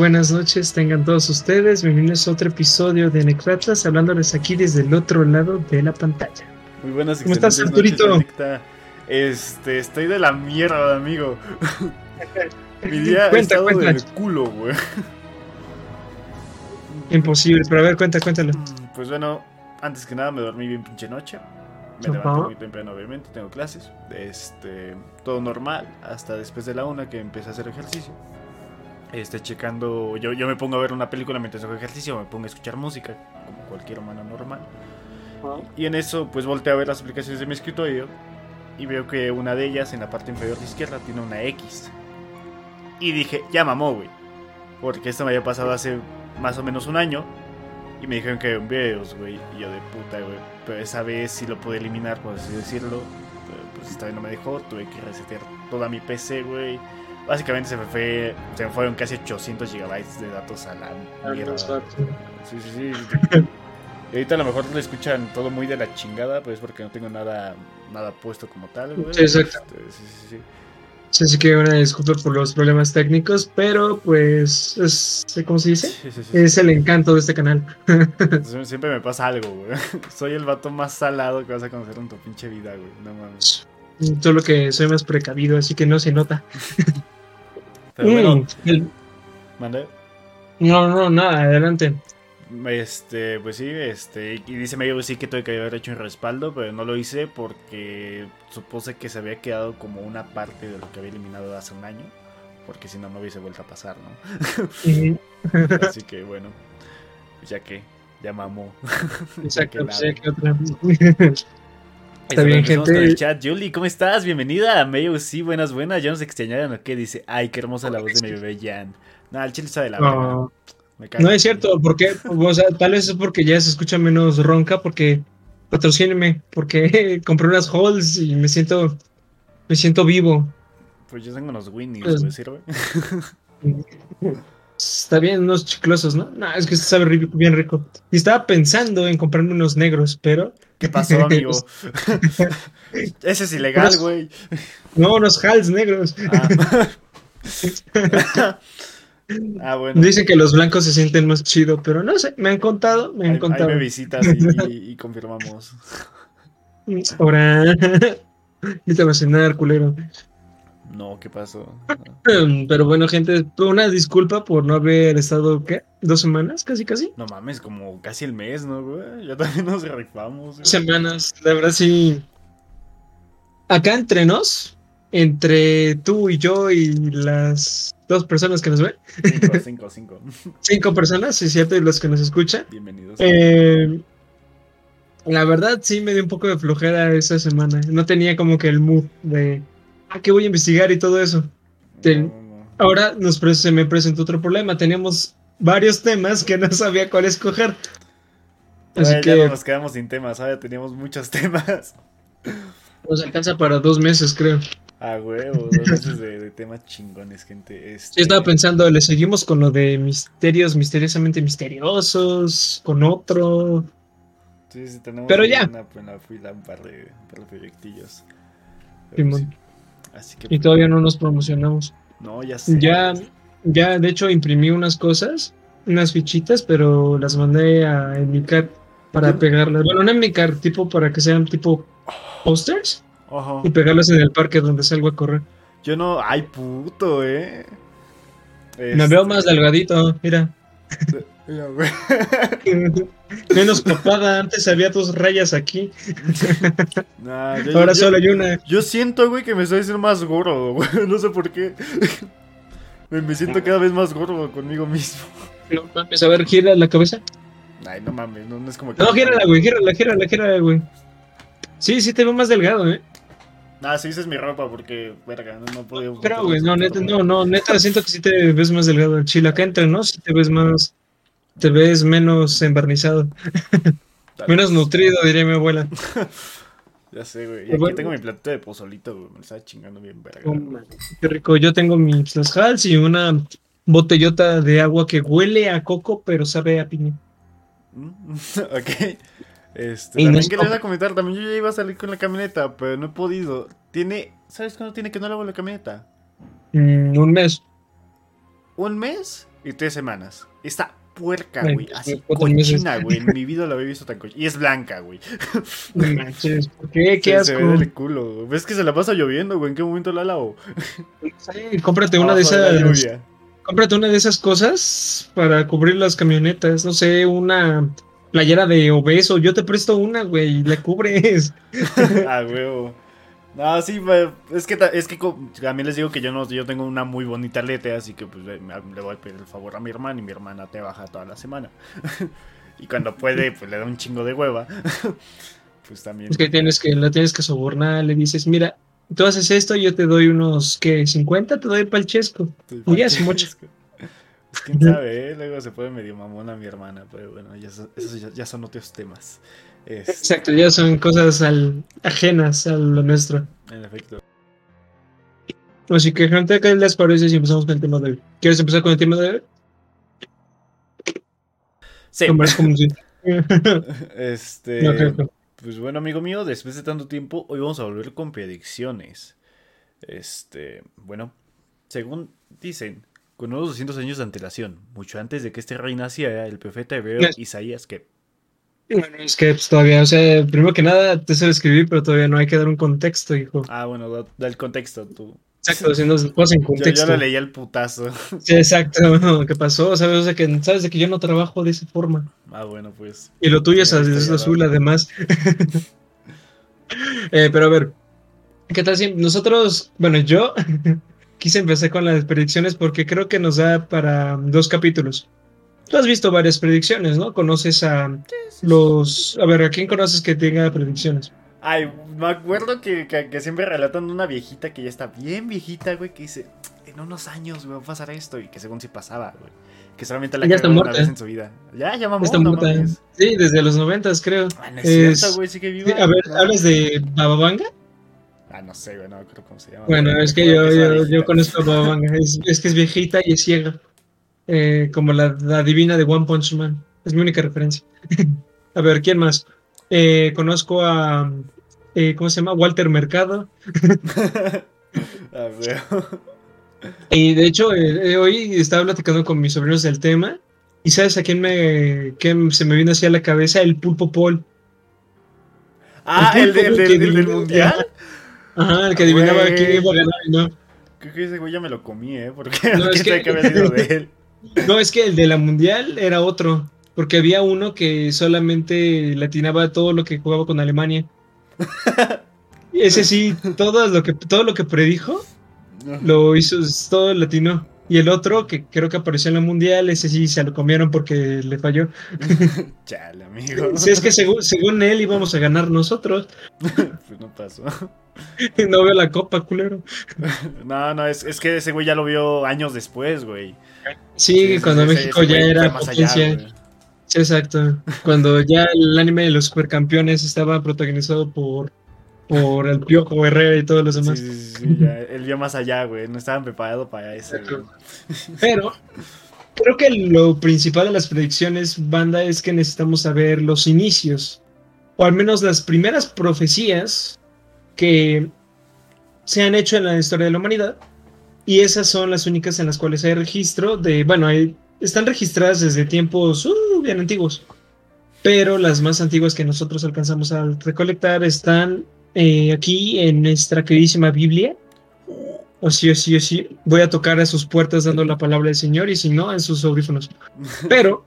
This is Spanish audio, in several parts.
Buenas noches, tengan todos ustedes. Bienvenidos a otro episodio de Necratas, hablándoles aquí desde el otro lado de la pantalla. Muy buenas ¿Cómo estás, Arturito? noches. Este, estoy de la mierda, amigo. Mi día ha Cuenta, estado cuenta. del culo, güey. Imposible, pero a ver, cuenta, cuéntalo. Pues bueno, antes que nada me dormí bien pinche noche. Me levanté muy temprano, obviamente, tengo clases. Este, todo normal, hasta después de la una que empecé a hacer ejercicio. Este, checando, yo, yo me pongo a ver una película mientras hago ejercicio, me pongo a escuchar música, como cualquier humano normal. Y en eso, pues volteé a ver las aplicaciones de mi escritorio y veo que una de ellas, en la parte inferior de izquierda, tiene una X. Y dije, ya mamó, güey. Porque esto me había pasado hace más o menos un año. Y me dijeron que había videos, güey. Y yo de puta, güey. Pero esa vez sí lo pude eliminar, por así decirlo. Pero pues esta vez no me dejó. Tuve que resetear toda mi PC, güey. Básicamente se me fue. Se me fueron casi 800 gigabytes de datos a la mierda. Sí, sí, sí. Y ahorita a lo mejor lo escuchan todo muy de la chingada, pues porque no tengo nada nada puesto como tal, güey. Sí, exacto. Este, sí, sí, sí. Sí, que una disculpa por los problemas técnicos, pero pues es, ¿cómo se dice? Sí, sí, sí. Es el encanto de este canal. Sie- Siempre me pasa algo, güey. Soy el vato más salado que vas a conocer en tu pinche vida, güey. No mames. Solo que soy más precavido, así que no se nota. Pero bueno, Mm, el- mande. No, no, nada, adelante. Este, pues sí, este, y dice medio que sí que tuve que haber hecho un respaldo, pero no lo hice porque supuse que se había quedado como una parte de lo que había eliminado hace un año, porque si no, no hubiese vuelto a pasar, ¿no? Ujú. Así que bueno, ya que, ya mamó. Exacto, que pues, nada. ya que otra. Está bien, gente. el chat. Julie, ¿cómo estás? Bienvenida a Mayo. Sí, buenas, buenas. Ya nos extrañaron o qué dice. Ay, qué hermosa la voz de mi bebé Jan. No, el chile está de la. No, Me no es cierto, porque, o sea, tal vez es porque ya se escucha menos ronca, porque patrocíneme, porque compré unas halls y me siento, me siento vivo. Pues yo tengo unos Winnies, Pues- güey, ¿sirve? Está bien, unos chiclosos, ¿no? No, es que sabe bien rico. Y estaba pensando en comprarme unos negros, pero ¿Qué pasó, amigo? Ese es ilegal, güey. no, unos halls negros. Ah. Ah, bueno. Dicen que los blancos se sienten más chido, pero no sé, me han contado, me han Ahí, ahí contado. me visitas y, y- y confirmamos. Ahora, y te va a cenar, culero. No, ¿qué pasó? Um, Pero bueno, gente, una disculpa por no haber estado, ¿qué? ¿Dos semanas? Casi, casi. No mames, como casi el mes, ¿no, güey? Ya también nos rifamos. güey. Semanas, la verdad sí. Acá entre nos, entre tú y yo y las dos personas que nos ven, Cinco, cinco, cinco. cinco personas, sí es cierto, y los que nos escuchan. Bienvenidos. Eh, la verdad sí me dio un poco de flojera esa semana. No tenía como que el mood de, ah, que voy a investigar y todo eso. Ahora nos se me presentó otro problema. Teníamos varios temas que no sabía cuál escoger. Así Ay, ya que no nos quedamos sin temas, ¿sabes? Teníamos muchos temas. nos alcanza para dos meses, creo. Ah, huevo, dos meses de, de temas chingones, gente. Este, Yo estaba pensando, le seguimos con lo de misterios misteriosamente misteriosos, con otro. Sí, sí, tenemos Pero ya. Una, la fila un par de, un par de proyectillos. Pero sí. Así que. Y todavía no nos promocionamos. No, ya sé. Ya, ya, de hecho, imprimí unas cosas, unas fichitas, pero las mandé a Emicar para pegarlas. Bueno, no Emicar, tipo para que sean tipo posters Ojo. y pegarlas en el parque donde salgo a correr. Yo no. Ay, puto, eh. Me Este, veo más delgadito, mira. Menos papada, antes había dos rayas aquí, Nah, yo- ahora yo- solo hay una. Yo siento, güey, que me estoy haciendo más gordo, güey. No sé por qué. Me, me siento cada vez más gordo conmigo mismo. No mames, a ver, gira la cabeza. Ay, no mames, no, no es como que. No, gírala, güey, gírala, gírala, gírala, güey. Sí, sí te veo más delgado, eh. Ah, sí, esa es mi ropa porque, verga, no, no puedo. Pero, güey, no, neta, no, no, neta, siento que sí te ves más delgado chile. Acá entre, ¿no? Sí te ves más, te ves menos embarnizado, menos nutrido, diría mi abuela. Ya sé, güey. Y Pero aquí bueno. tengo mi platito de pozolito, güey. Me lo estaba chingando bien, verga. Oh, Qué rico, yo tengo mis Hals y una botellota de agua que huele a coco, pero sabe a piña. Mm, ok. Este, Y también nos- que les voy a comentar, también yo ya iba a salir con la camioneta, pero no he podido. Tiene, ¿sabes cuándo tiene que no lavo la camioneta? Mm, un mes. un mes y tres semanas. Está puerca, güey. Así cuatro meses. cochina, güey. En mi vida lo había visto tan cochina. Y es blanca, güey. No manches, ¿por qué? Qué asco. Se ve del culo. ¿Ves que se la pasa lloviendo, güey? ¿En qué momento la lavo? Sí, cómprate una de la esas. lluvia. Cómprate una de esas cosas para cubrir las camionetas. No sé, una playera de obeso. Yo te presto una, güey, y la cubres. Ah, huevo. No, sí, pa- es que, es que también les digo que yo no, yo tengo una muy bonita letra, así que pues le, voy a pedir el favor a mi hermana y mi hermana te baja toda la semana. y cuando puede, pues le da un chingo de hueva. pues también. Es que tienes que, la tienes que sobornar. Le dices, mira, tú haces esto, yo te doy unos, ¿qué? ¿50? Te doy el palchesco. Estoy y ya es Francesco. Pues quién sabe, ¿eh? luego se puede medio mamona mi hermana, pero bueno, ya son otros temas. Es, Exacto, ya son cosas al- ajenas a lo nuestro. en efecto. Así que, gente, ¿qué les parece si empezamos con el tema de hoy? ¿Quieres empezar con el tema de hoy? Sí. Como es como si- Este. No, creo que- Pues bueno, amigo mío, después de tanto tiempo, hoy vamos a volver con predicciones. Este, bueno, según dicen, con unos 200 años de antelación, mucho antes de que este rey naciera, el profeta hebreo Yes. Isaías, que Bueno, es que pues, todavía, o sea, primero que nada te sé escribir, pero todavía no hay que dar un contexto, hijo. Ah, bueno, da, el contexto, tú. Exacto, haciendo cosas en Yo, yo contexto. lo leí al putazo. Sí, exacto, ¿qué pasó? ¿Sabes de que, sabes de que yo no trabajo de esa forma? Ah, bueno, pues. Y lo tuyo es, es azul, además. Eh, pero a ver, ¿qué tal si nosotros, bueno, yo quise empezar con las predicciones porque creo que nos da para dos capítulos. Tú has visto varias predicciones, ¿no? Conoces a los... A ver, ¿a quién conoces que tenga predicciones? Ay, me acuerdo que, que- que siempre relatan una viejita que ya está bien viejita, güey, que dice, en unos años, güey, va a pasar esto, y que según sí pasaba, güey. Que solamente la Ya está una vez en su vida. Ya, ya mamó, Está no muerta. mames. Sí, desde los noventas, creo. Ah, no es, Es- cierto, güey, sigue viva. Sí, a ver, No. ¿hablas de Bababanga? Ah, no sé, güey, no acuerdo cómo se llama. Bueno, güey. es que yo, yo, yo conozco a Bababanga. Es, es que es viejita y es ciega. Eh, como la, la divina de One Punch Man. Es mi única referencia. a ver, ¿quién más? Eh, conozco a. eh, ¿Cómo se llama? Walter Mercado. Y de hecho, eh, eh, hoy estaba platicando con mis sobrinos del tema. ¿Y sabes a quién me, quién se me vino hacia la cabeza? El Pulpo Paul. Ah, El el, de- el del- el mundial. Ajá, el que Ah, adivinaba quién iba a ganar y no. Creo que ese güey ya me lo comí, ¿eh? Porque No, no, es que- que había sido de él. No, es que el de la mundial era otro, porque había uno que solamente latinaba todo lo que jugaba con Alemania. Ese sí, todo lo que todo lo que predijo lo hizo todo latino. Y el otro que creo que apareció en la mundial, ese sí se lo comieron porque le falló. Chale, amigo. Si es que según, según él íbamos a ganar nosotros, Pues no pasó. no veo la copa, culero. No, no, es, es que ese güey ya lo vio años después, güey. Sí, Sí, cuando ese- México ese ya era allá, potencia. Sí, exacto. Cuando ya el anime de los supercampeones estaba protagonizado por, por el Piojo Herrera y todos los demás. sí, sí, sí, ya, él vio más allá, güey. No estaban preparados para eso. güey. Pero creo que lo principal de las predicciones, banda, es que necesitamos saber los inicios, o al menos las primeras profecías que se han hecho en la historia de la humanidad. Y esas son las únicas en las cuales hay registro de, bueno, hay, están registradas desde tiempos uh, bien antiguos. Pero las más antiguas que nosotros alcanzamos a recolectar están eh, aquí en nuestra queridísima Biblia. O sí, o sí, o sí. Voy a tocar a sus puertas dando la palabra del Señor y si no, en sus audífonos. Pero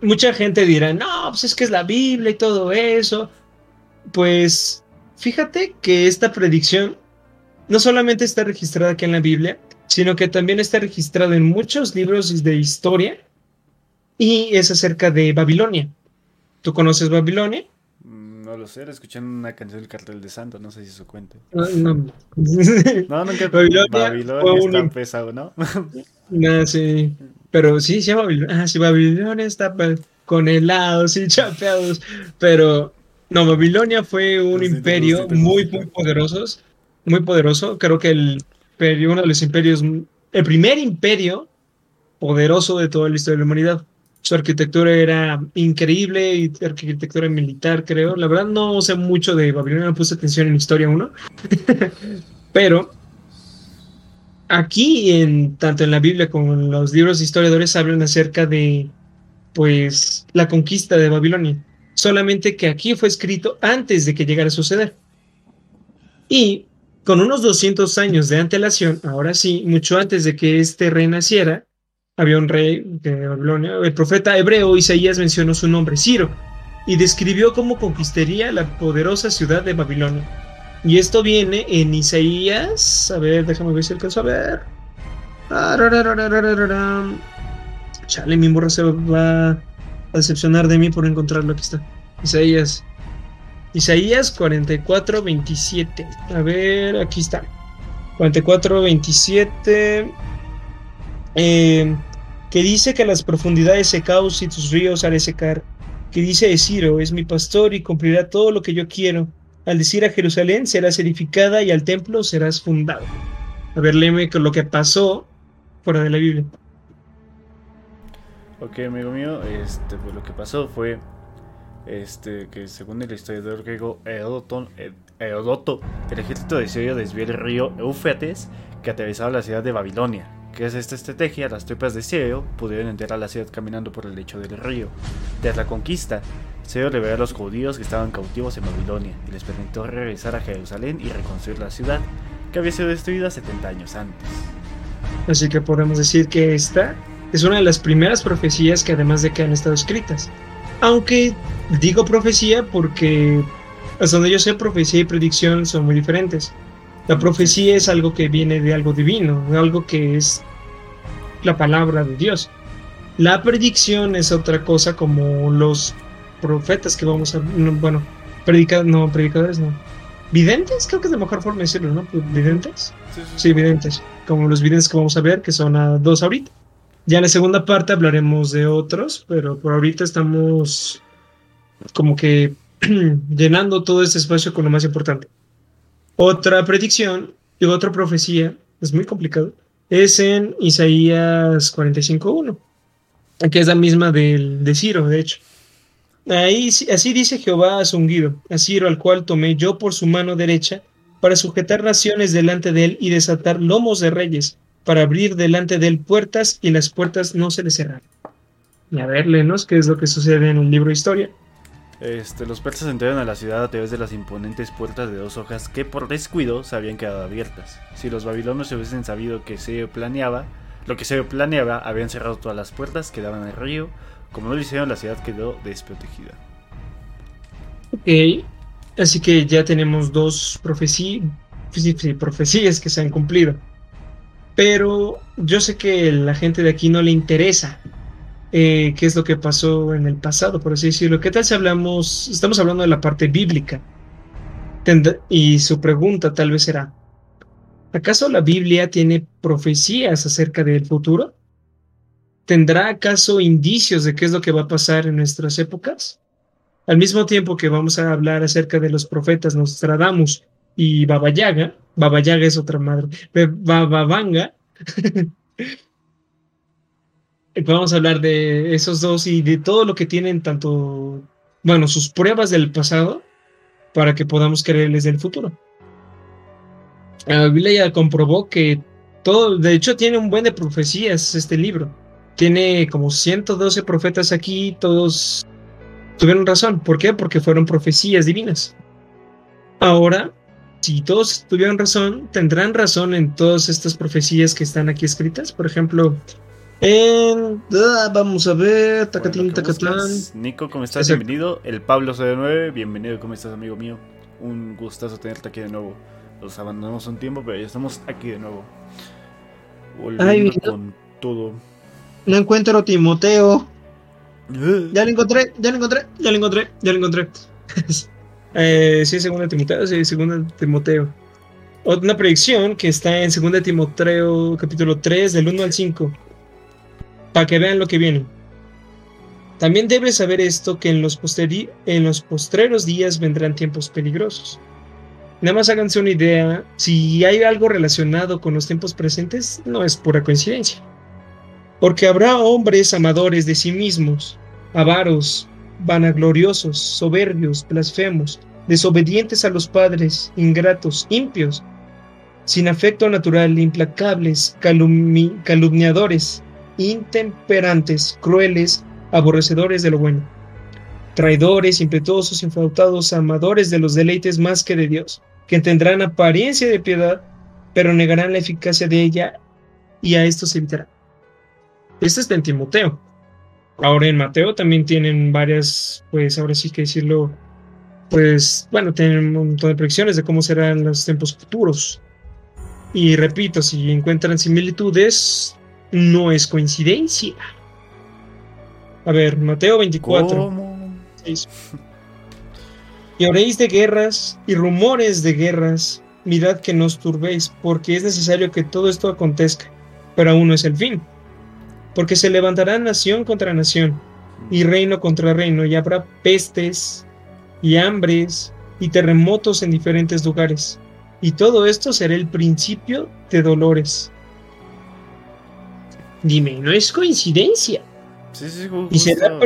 mucha gente dirá, no, pues es que es la Biblia y todo eso. Pues fíjate que esta predicción no solamente está registrada aquí en la Biblia, sino que también está registrada en muchos libros de historia y es acerca de Babilonia. ¿Tú conoces Babilonia? No lo sé, una canción del cartel de Santo, no sé si eso cuenta. No, no. No, nunca. Babilonia Babilonia está un- pesado, ¿no? No, sí. Pero sí, llama Babilonia. Ah, sí, Babilonia está con helados y chapeados. Pero no, Babilonia fue un Sí, imperio muy, muy poderoso. Muy poderoso. Creo que el uno de los imperios, el primer imperio poderoso de toda la historia de la humanidad. Su arquitectura era increíble y arquitectura militar, creo. La verdad no sé mucho de Babilonia, no puse atención en Historia 1. Pero aquí, en, tanto en la Biblia como en los libros de historiadores, hablan acerca de pues la conquista de Babilonia. Solamente que aquí fue escrito antes de que llegara a suceder. Y con unos 200 años de antelación, ahora sí, mucho antes de que este rey naciera, había un rey de Babilonia. El profeta hebreo Isaías mencionó su nombre, Ciro, y describió cómo conquistaría la poderosa ciudad de Babilonia. Y esto viene en Isaías. A ver, déjame ver si alcanzo a ver. Chale, mi morra se va a decepcionar de mí por encontrarlo. Aquí está. Isaías. Isaías 44, 27. A ver, aquí está. 44, 27. Eh, que dice que las profundidades se caos y tus ríos haré secar. Que dice Ciro, es mi pastor y cumplirá todo lo que yo quiero. Al decir a Jerusalén serás edificada y al templo serás fundado. A ver, léeme lo que pasó fuera de la Biblia. Ok, amigo mío, este, pues lo que pasó fue este, que según el historiador griego Heródoto, el ejército de Siria desvió el río Éufrates que atravesaba la ciudad de Babilonia. Gracias a esta estrategia, las tropas de Sirio pudieron entrar a la ciudad caminando por el lecho del río. Tras la conquista, Sirio liberó a los judíos que estaban cautivos en Babilonia y les permitió regresar a Jerusalén y reconstruir la ciudad, que había sido destruida 70 años antes. Así que podemos decir que esta es una de las primeras profecías que además de que han estado escritas. Aunque digo profecía porque hasta donde yo sé profecía y predicción son muy diferentes. La profecía es algo que viene de algo divino, algo que es la palabra de Dios. La predicción es otra cosa como los profetas que vamos a... bueno, predicadores, no, predicadores no. ¿Videntes? Creo que es la mejor forma de decirlo, ¿no? ¿Videntes? Sí, sí, sí. videntes. Como los videntes que vamos a ver, que son a dos ahorita. Ya en la segunda parte hablaremos de otros, pero por ahorita estamos como que llenando todo este espacio con lo más importante. Otra predicción y otra profecía, es muy complicado, es en Isaías 45.1, que es la misma del, de Ciro, de hecho. Ahí, así dice Jehová a su ungido, a Ciro, al cual tomé yo por su mano derecha, para sujetar naciones delante de él y desatar lomos de reyes, para abrir delante de él puertas y las puertas no se le cerraron. Y a ver, lenos qué es lo que sucede en un libro de historia. Este, los persas entraron a la ciudad a través de las imponentes puertas de dos hojas que por descuido se habían quedado abiertas. Si los babilonios hubiesen sabido que se planeaba, lo que se planeaba, habían cerrado todas las puertas que daban al río. Como no lo hicieron, la ciudad quedó desprotegida. Ok, así que ya tenemos dos profecías que se han cumplido. Pero yo sé que la gente de aquí no le interesa eh, qué es lo que pasó en el pasado, por así decirlo. ¿Qué tal si hablamos, estamos hablando de la parte bíblica? y su pregunta tal vez será, ¿acaso la Biblia tiene profecías acerca del futuro? ¿Tendrá acaso indicios de qué es lo que va a pasar en nuestras épocas? Al mismo tiempo que vamos a hablar acerca de los profetas Nostradamus y Baba Yaga, Baba Yaga es otra madre, Baba Vanga, vamos a hablar de esos dos y de todo lo que tienen tanto, bueno, sus pruebas del pasado para que podamos creerles del futuro. La Biblia ya comprobó que todo, de hecho tiene un buen de profecías este libro. Tiene como 112 profetas aquí, todos tuvieron razón. ¿Por qué? Porque fueron profecías divinas. Ahora, si todos tuvieron razón, tendrán razón en todas estas profecías que están aquí escritas. Por ejemplo, en, ah, vamos a ver, Tacatín, Tacatán. Nico, ¿cómo estás? Bienvenido. El Pablo 09, bienvenido, ¿cómo estás, amigo mío? Un gustazo tenerte aquí de nuevo. Los abandonamos un tiempo, pero ya estamos aquí de nuevo. Volviendo con todo. No encuentro Timoteo. Eh. Ya lo encontré, ya lo encontré, ya lo encontré, ya lo encontré. eh, sí, segunda Timoteo, sí, segunda Timoteo. Una predicción que está en segunda Timoteo, capítulo 3, del 1 al 5 para que vean lo que viene. También debes saber esto, que en los, en los postreros días vendrán tiempos peligrosos. Nada más háganse una idea, si hay algo relacionado con los tiempos presentes, no es pura coincidencia. Porque habrá hombres amadores de sí mismos, avaros, vanagloriosos, soberbios, blasfemos, desobedientes a los padres, ingratos, impios, sin afecto natural, implacables, calumniadores, intemperantes, crueles, aborrecedores de lo bueno, traidores, impetuosos, inflautados, amadores de los deleites más que de Dios, que tendrán apariencia de piedad, pero negarán la eficacia de ella y a esto se evitará. Este es de Timoteo. Ahora en Mateo también tienen varias, pues ahora sí que decirlo, pues bueno, tienen un montón de predicciones de cómo serán los tiempos futuros. Y repito, si encuentran similitudes, no es coincidencia. A ver, Mateo 24. Y oréis de guerras y rumores de guerras, mirad que no os turbéis, porque es necesario que todo esto acontezca, pero aún no es el fin. Porque se levantará nación contra nación, y reino contra reino, y habrá pestes, y hambres, y terremotos en diferentes lugares. Y todo esto será el principio de dolores. Dime, no es coincidencia. Sí, sí, justo, y será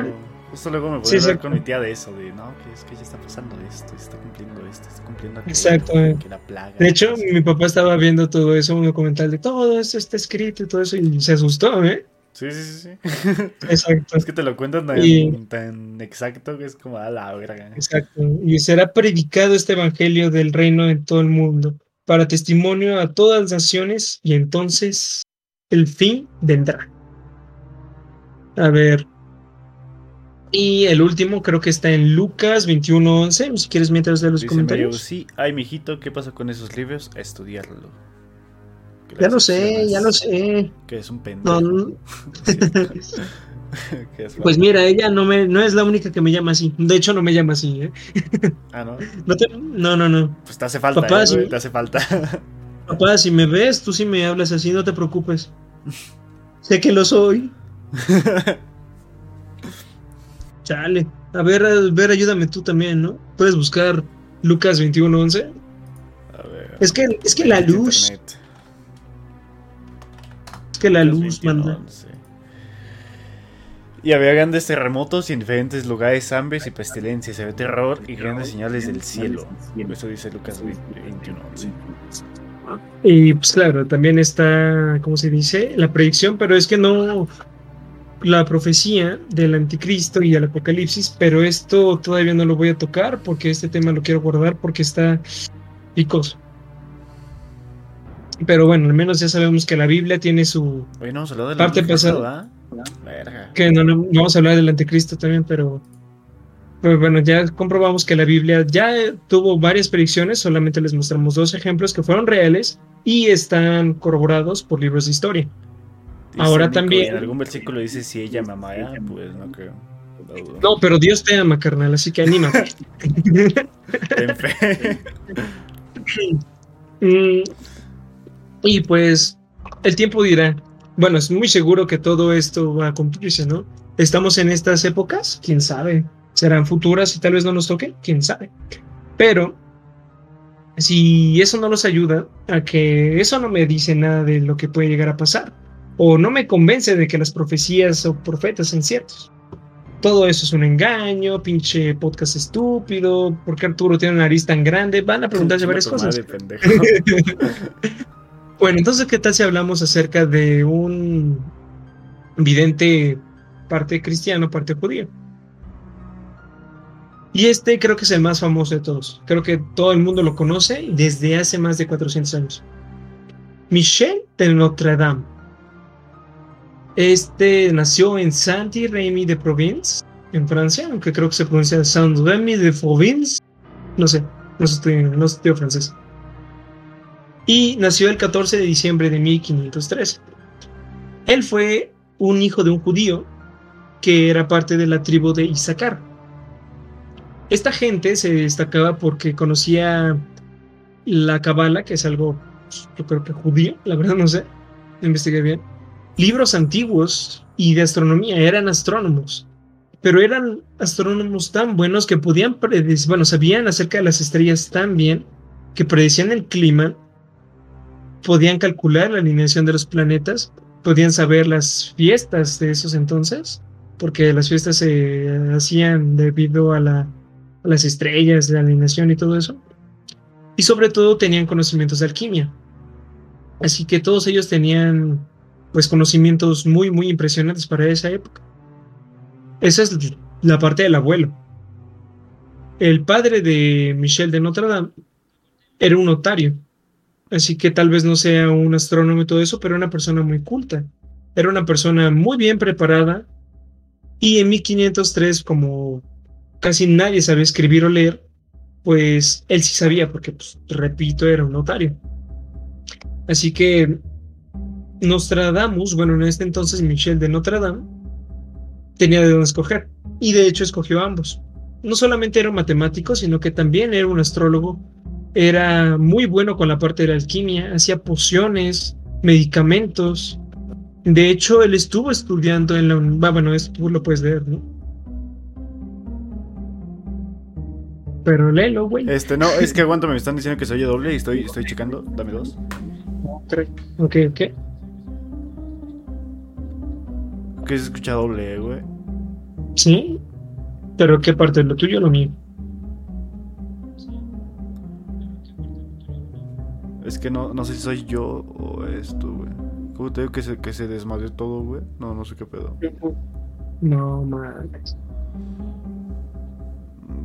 justo luego me voy a hablar con mi tía de eso, de no, que es que ya está pasando esto, está cumpliendo esto, está cumpliendo aquello, Exacto. Que la plaga, de hecho, mi papá estaba viendo todo eso, un documental de todo esto está escrito y todo eso, y se asustó, ¿eh? Sí, sí, sí. Exacto. es que te lo cuentan tan, exacto que es como a la verga. Exacto. Y será predicado este evangelio del reino en todo el mundo, para testimonio a todas las naciones, y entonces el fin vendrá. A ver. Y el último creo que está en Lucas 21.11. Si quieres mientras de los comentarios. sí, ay, mijito, ¿qué pasa con esos libros? A estudiarlo. Ya lo sé, ya lo sé. Que es un pendejo. No, pues mira, ella no me no es la única que me llama así. De hecho, no me llama así, ¿eh? Ah, ¿no? No, no, no, Pues te hace falta, Papá, ¿eh? te hace falta. Papá, si me ves, tú sí me hablas así, no te preocupes. sé que lo soy. Chale. A ver, a ver, ayúdame tú también, ¿no? Puedes buscar Lucas 21:11. A ver. Es que, es que la luz. Es que la luz manda. Y había grandes terremotos y en diferentes lugares hambres y pestilencias. Se ve terror y grandes señales del cielo. Eso dice Lucas 21:11. Y pues claro, también está, ¿cómo se dice? La predicción, pero es que no la profecía del anticristo y el apocalipsis, pero esto todavía no lo voy a tocar porque este tema lo quiero guardar porque está picoso. Pero bueno, al menos ya sabemos que la Biblia tiene su parte pasada. Que no, no, vamos a hablar del anticristo también, pero pues bueno, ya comprobamos que la Biblia ya tuvo varias predicciones, solamente les mostramos dos ejemplos que fueron reales y están corroborados por libros de historia. Ahora también. En algún versículo dice si ella me amara, pues no creo. No, pero Dios te ama, carnal, así que anímate. Ten fe. Mm, y pues el tiempo dirá. Bueno, es muy seguro que todo esto va a cumplirse, ¿no? Estamos en estas épocas, quién sabe. Serán futuras y tal vez no nos toque, quién sabe. Pero si eso no nos ayuda a que eso no me dice nada de lo que puede llegar a pasar, o no me convence de que las profecías o profetas sean ciertos. Todo eso es un engaño, pinche podcast estúpido, ¿por qué Arturo tiene una nariz tan grande? Van a preguntarse varias cosas. bueno, entonces, ¿qué tal si hablamos acerca de un vidente parte cristiano, parte judío? Y este creo que es el más famoso de todos. Creo que todo el mundo lo conoce desde hace más de 400 años. Michel de Notre Dame. Este nació en Saint-Rémy de Provence, en Francia, aunque creo que se pronuncia Saint-Rémy de Provence. No sé, no estoy, no estoy francés. Y nació el 14 de diciembre de 1513. Él fue un hijo de un judío que era parte de la tribu de Isaacar esta gente se destacaba porque conocía la cabala, que es algo, yo creo que judío, la verdad no sé, investigué bien. Libros antiguos y de astronomía, eran astrónomos, pero eran astrónomos tan buenos que podían predecir, bueno, sabían acerca de las estrellas tan bien que predecían el clima, podían calcular la alineación de los planetas, podían saber las fiestas de esos entonces, porque las fiestas se hacían debido a la las estrellas, la alineación y todo eso. Y sobre todo tenían conocimientos de alquimia. Así que todos ellos tenían pues conocimientos muy muy impresionantes para esa época. Esa es la parte del abuelo. El padre de Michel de Notre Dame era un notario, así que tal vez no sea un astrónomo y todo eso, pero era una persona muy culta. Era una persona muy bien preparada y en 1503, como casi nadie sabía escribir o leer, pues él sí sabía, porque, pues, repito, era un notario. Así que Nostradamus, bueno, en este entonces Michel de Notre Dame, tenía de dónde escoger. Y de hecho escogió ambos. No solamente era un matemático, sino que también era un astrólogo. Era muy bueno con la parte de la alquimia, hacía pociones, medicamentos. De hecho, él estuvo estudiando en la... Bueno, esto lo puedes leer, ¿no? Pero léelo, güey. Este, no, es que aguanta, me están diciendo que se oye doble y estoy, estoy checando. Dame dos. Ok, ok. Que se escucha doble, güey. Sí. Pero ¿qué parte? ¿Lo tuyo o lo mío? Es que no, no sé si soy yo o esto, güey. ¿Cómo te digo que se, que se desmadre todo, güey? No, no sé qué pedo. No, mames.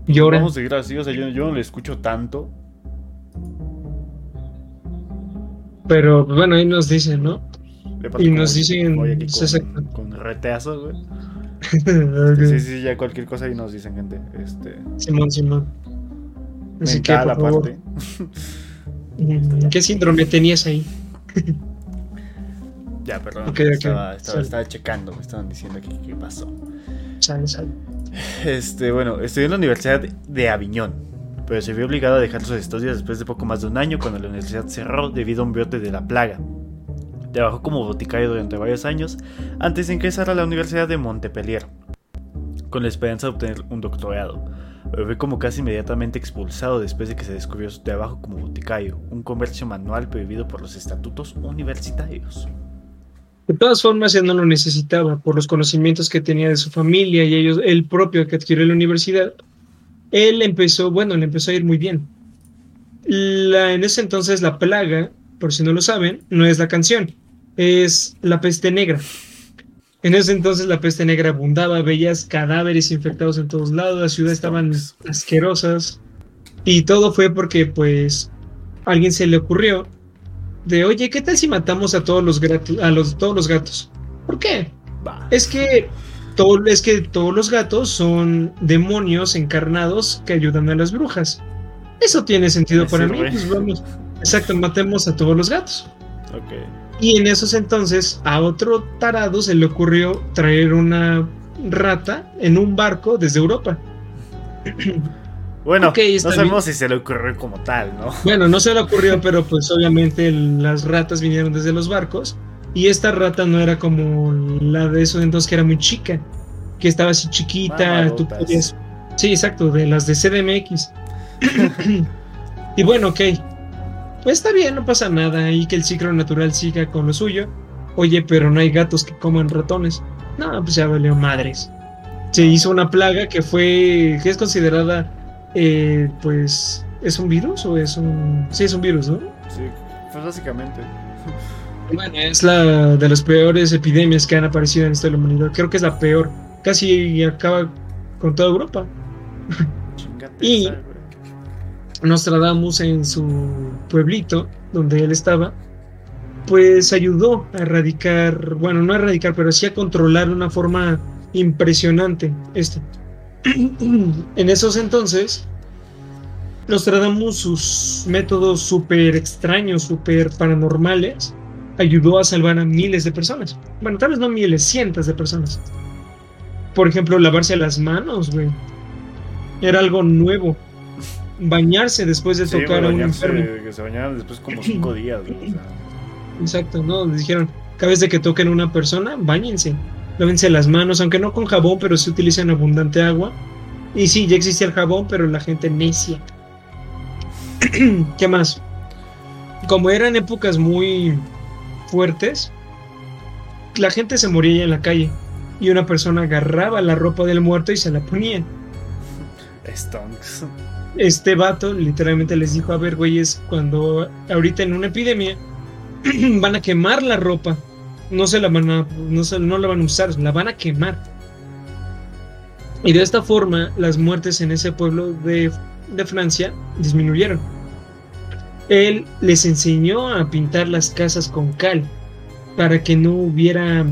Y ahora. Vamos a seguir así, o sea, yo, yo no le escucho tanto. Pero pues, bueno, ahí nos dicen, ¿no? Y nos dicen. con, con reteazo, güey. Sí, sí, ya cualquier cosa ahí nos dicen, gente. Este... Simón, Simón. Así que, por favor. ¿Qué síndrome tenías ahí? ya, perdón. estaba, estaba, checando, me estaban diciendo qué pasó. Sale, sale. Este, bueno, estudió en la Universidad de Aviñón, pero se vio obligado a dejar sus estudios después de poco más de un año cuando la universidad cerró debido a un brote de la plaga. Trabajó como boticario durante varios años antes de ingresar a la Universidad de Montpellier, con la esperanza de obtener un doctorado. Pero fue como casi inmediatamente expulsado después de que se descubrió su trabajo como boticario, un comercio manual prohibido por los estatutos universitarios. De todas formas, él no lo necesitaba por los conocimientos que tenía de su familia y ellos, el propio que adquirió en la universidad. Él empezó, bueno, le empezó a ir muy bien. La, en ese entonces la plaga, por si no lo saben, no es la canción, es la peste negra. En ese entonces la peste negra abundaba, veías cadáveres infectados en todos lados, las ciudades estaban asquerosas y todo fue porque pues a alguien se le ocurrió de, oye, ¿qué tal si matamos a todos los, gatos, a los, todos los gatos? ¿Por qué? Es que, todo, es que todos los gatos son demonios encarnados que ayudan a las brujas. Eso tiene sentido para mí. Pues vamos, exacto, matemos a todos los gatos. Y en esos entonces a otro tarado se le ocurrió traer una rata en un barco desde Europa. Bueno, no sabemos si se le ocurrió como tal, ¿no? Bueno, no se le ocurrió, pero pues obviamente las ratas vinieron desde los barcos. Y esta rata no era como la de esos entonces que era muy chica, que estaba así chiquita. Sí, exacto, de las de CDMX. y bueno, ok, pues está bien, no pasa nada, y que el ciclo natural siga con lo suyo. Oye, pero no hay gatos que coman ratones. No, pues ya valió madres. Se hizo una plaga que fue, que es considerada, eh, pues, ¿es un virus o es un... Sí, es un virus, ¿no? Sí, pues básicamente. Bueno, es la de las peores epidemias que han aparecido en esta humanidad. Creo que es la peor. Casi acaba con toda Europa. y Nostradamus en su pueblito, donde él estaba, pues ayudó a erradicar, bueno, no a erradicar, pero sí a controlar de una forma impresionante esto. en esos entonces, Nostradamus, sus métodos súper extraños, súper paranormales, ayudó a salvar a miles de personas. Bueno, tal vez no miles, cientos de personas. Por ejemplo, lavarse las manos, güey. Era algo nuevo bañarse después de tocar a un enfermo. Que se bañaran después como cinco días. Exacto, ¿no? dijeron, cada vez de que toquen a una persona, bañense. Lávense las manos, aunque no con jabón, pero se utiliza en abundante agua. Y sí, ya existía el jabón, pero la gente necia. ¿Qué más? Como eran épocas muy fuertes, la gente se moría en la calle. Y una persona agarraba la ropa del muerto y se la ponía. Stonks este vato literalmente les dijo, a ver, güeyes, cuando ahorita en una epidemia, van a quemar la ropa. No se la van a, no, se, no la van a usar, la van a quemar. Y de esta forma las muertes en ese pueblo de, de Francia disminuyeron. Él les enseñó a pintar las casas con cal para que no hubiera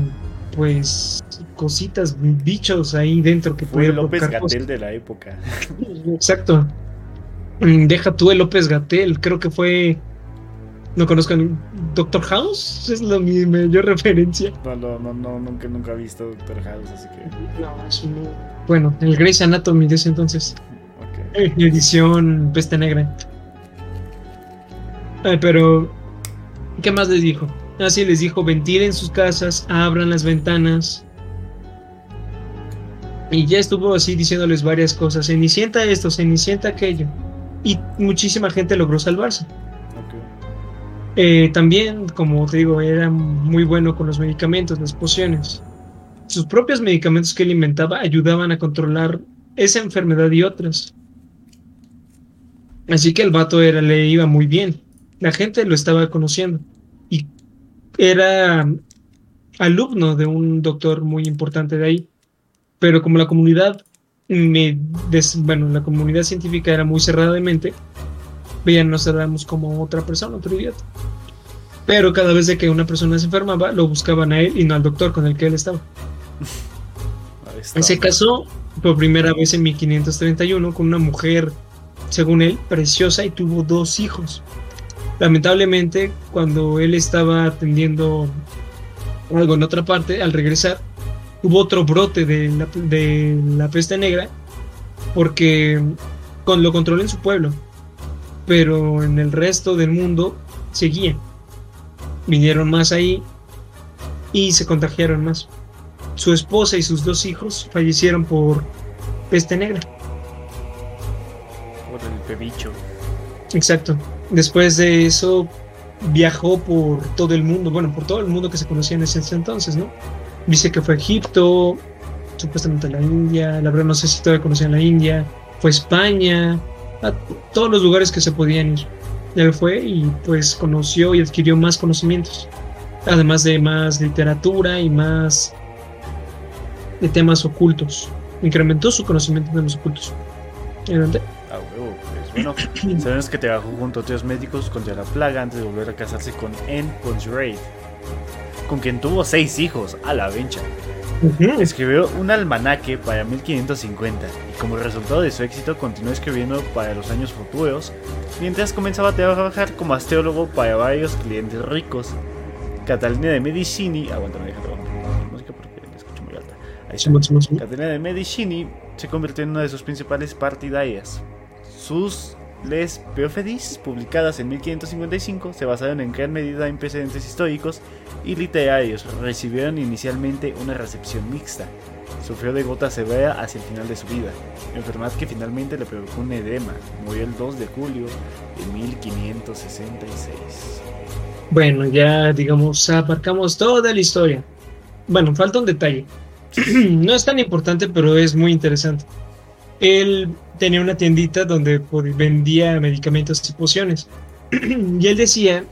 pues cositas, bichos ahí dentro que Fue López Gatel de la época. Exacto. Deja tú el López Gatel, creo que fue. No conozco Doctor House, es la mi mayor referencia. No, no, no, no nunca, nunca he visto Doctor House, así que. No, es un... Bueno, el Grey's Anatomy de ese entonces. Okay. Edición Peste Negra. Pero. ¿Qué más les dijo? Así les dijo: ventilen sus casas, abran las ventanas, y ya estuvo así diciéndoles varias cosas. Cenicienta esto, Cenicienta aquello. Y muchísima gente logró salvarse. Eh, también, como te digo, era muy bueno con los medicamentos, las pociones. Sus propios medicamentos que él inventaba ayudaban a controlar esa enfermedad y otras. Así que el vato era, le iba muy bien. La gente lo estaba conociendo. Y era alumno de un doctor muy importante de ahí pero como la comunidad me la comunidad científica era muy cerrada de mente, veían nos cerramos como otra persona, otro idiota. Pero cada vez de que una persona se enfermaba, lo buscaban a él y no al doctor con el que él estaba. Se casó por primera vez en 1531 con una mujer, según él, preciosa y tuvo dos hijos. Lamentablemente, cuando él estaba atendiendo algo en otra parte, al regresar, hubo otro brote de la, de la peste negra porque con, lo controló en su pueblo, pero en el resto del mundo seguía. Vinieron más ahí y se contagiaron más. Su esposa y sus dos hijos fallecieron por peste negra. Por el pebicho. Exacto. Después de eso viajó por todo el mundo, bueno, por todo el mundo que se conocía en ese entonces, ¿no? Dice que fue a Egipto, supuestamente a la India, la verdad no sé si todavía conocían la India, fue a España, a todos los lugares que se podían ir. Él fue y pues conoció y adquirió más conocimientos, además de más literatura y más de temas ocultos. Incrementó su conocimiento de los ocultos. Ah, pues bueno, sabemos que trabajó junto a otros médicos contra la plaga antes de volver a casarse con Anne Ponsraid con quien tuvo seis hijos, a la vencha. Escribió un almanaque para 1550 y como resultado de su éxito continuó escribiendo para los años futuros, mientras comenzaba a trabajar como astrólogo para varios clientes ricos. Catalina de Medicini, aguanta, música porque la escucho muy alta. Ahí está. Catalina de Medicini se convirtió en una de sus principales partidarias. Sus les Peofedis, publicadas en 1555, se basaron en gran medida en precedentes históricos y literarios. Recibieron inicialmente una recepción mixta. Sufrió de gota severa hacia el final de su vida, enfermedad que finalmente le provocó un edema. Murió el 2 de julio de 1566. Bueno, ya digamos, abarcamos toda la historia. Bueno, falta un detalle. no es tan importante, pero es muy interesante. Él tenía una tiendita donde vendía medicamentos y pociones. y él decía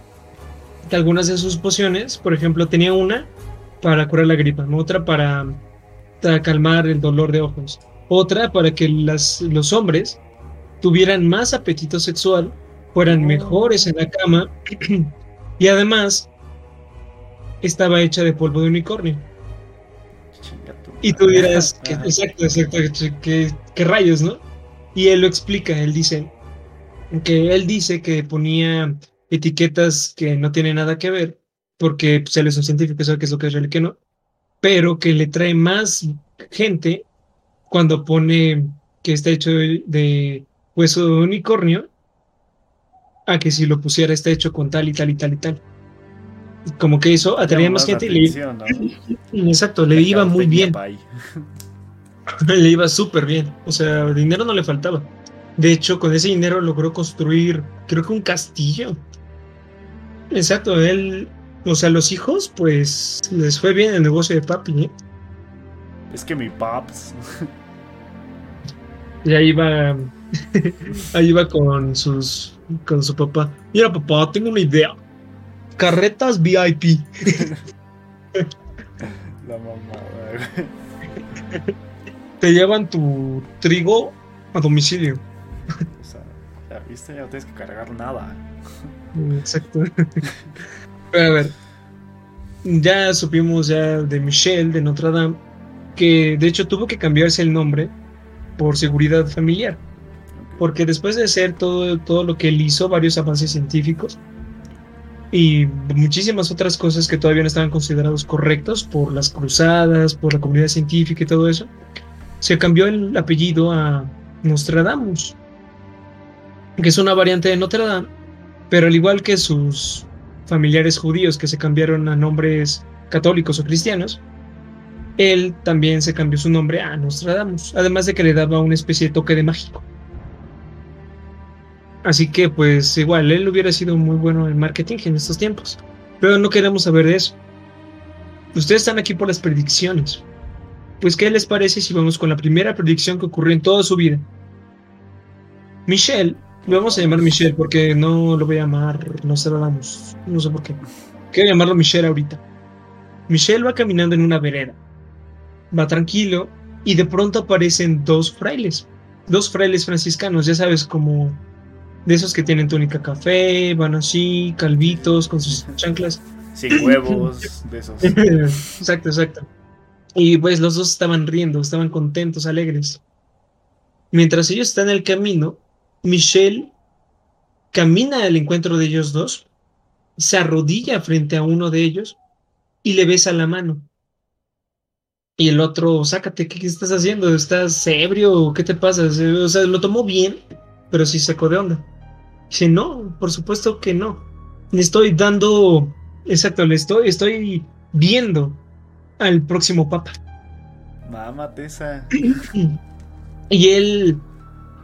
que algunas de sus pociones, por ejemplo, tenía una para curar la gripa, otra para, calmar el dolor de ojos, otra para que los hombres tuvieran más apetito sexual, fueran oh. mejores en la cama y además estaba hecha de polvo de unicornio. Y tú dirás, que, exacto, exacto, que, que rayos, ¿no? Y él lo explica, él dice que él dice que ponía etiquetas que no tienen nada que ver, porque pues, él es un científico, sabe qué es lo que es real y qué no, pero que le trae más gente cuando pone que está hecho de hueso de unicornio a que si lo pusiera está hecho con tal y tal y tal y tal. Como que eso atraía más gente y le... Exacto, le iba muy bien. le iba súper bien. O sea, dinero no le faltaba. De hecho, con ese dinero logró construir, creo que un castillo. Exacto, él, o sea, los hijos, pues les fue bien el negocio de papi. ¿eh? Es que mi paps. Y ahí va, ahí va con sus, con su papá. Mira, papá, tengo una idea. carretas VIP. La güey. Te llevan tu trigo a domicilio. O sea, ya viste, ya no tienes que cargar nada. Exacto. A ver, ya supimos ya de Michelle de Notre Dame que de hecho tuvo que cambiarse el nombre por seguridad familiar, porque después de hacer todo, todo lo que él hizo, varios avances científicos y muchísimas otras cosas que todavía no estaban considerados correctos por las cruzadas, por la comunidad científica y todo eso, se cambió el apellido a Nostradamus, que es una variante de Notre Dame, pero al igual que sus familiares judíos que se cambiaron a nombres católicos o cristianos, él también se cambió su nombre a Nostradamus, además de que le daba una especie de toque de mágico. Así que pues igual, él hubiera sido muy bueno en marketing en estos tiempos, pero no queremos saber de eso. Ustedes están aquí por las predicciones. Pues, ¿qué les parece si vamos con la primera predicción que ocurrió en toda su vida? Michelle, lo vamos a llamar Michelle porque no lo voy a llamar Nostradamus, no sé por qué. Quiero llamarlo Michelle ahorita. Michelle va caminando en una vereda. Va tranquilo y de pronto aparecen dos frailes. Dos frailes franciscanos, ya sabes, como de esos que tienen túnica café, van así, calvitos, con sus chanclas. Sin huevos, de esos. exacto, exacto. Y pues los dos estaban riendo, estaban contentos, alegres. Mientras ellos están en el camino, Michelle camina al encuentro de ellos dos, se arrodilla frente a uno de ellos y le besa la mano. Y el otro, sácate, ¿qué, qué estás haciendo? ¿Estás ebrio? ¿Qué te pasa? O sea, lo tomó bien, pero sí sacó de onda. Dice, no, por supuesto que no. Estoy dando, exacto, le estoy, estoy viendo al próximo papa. Mámate esa. Y él,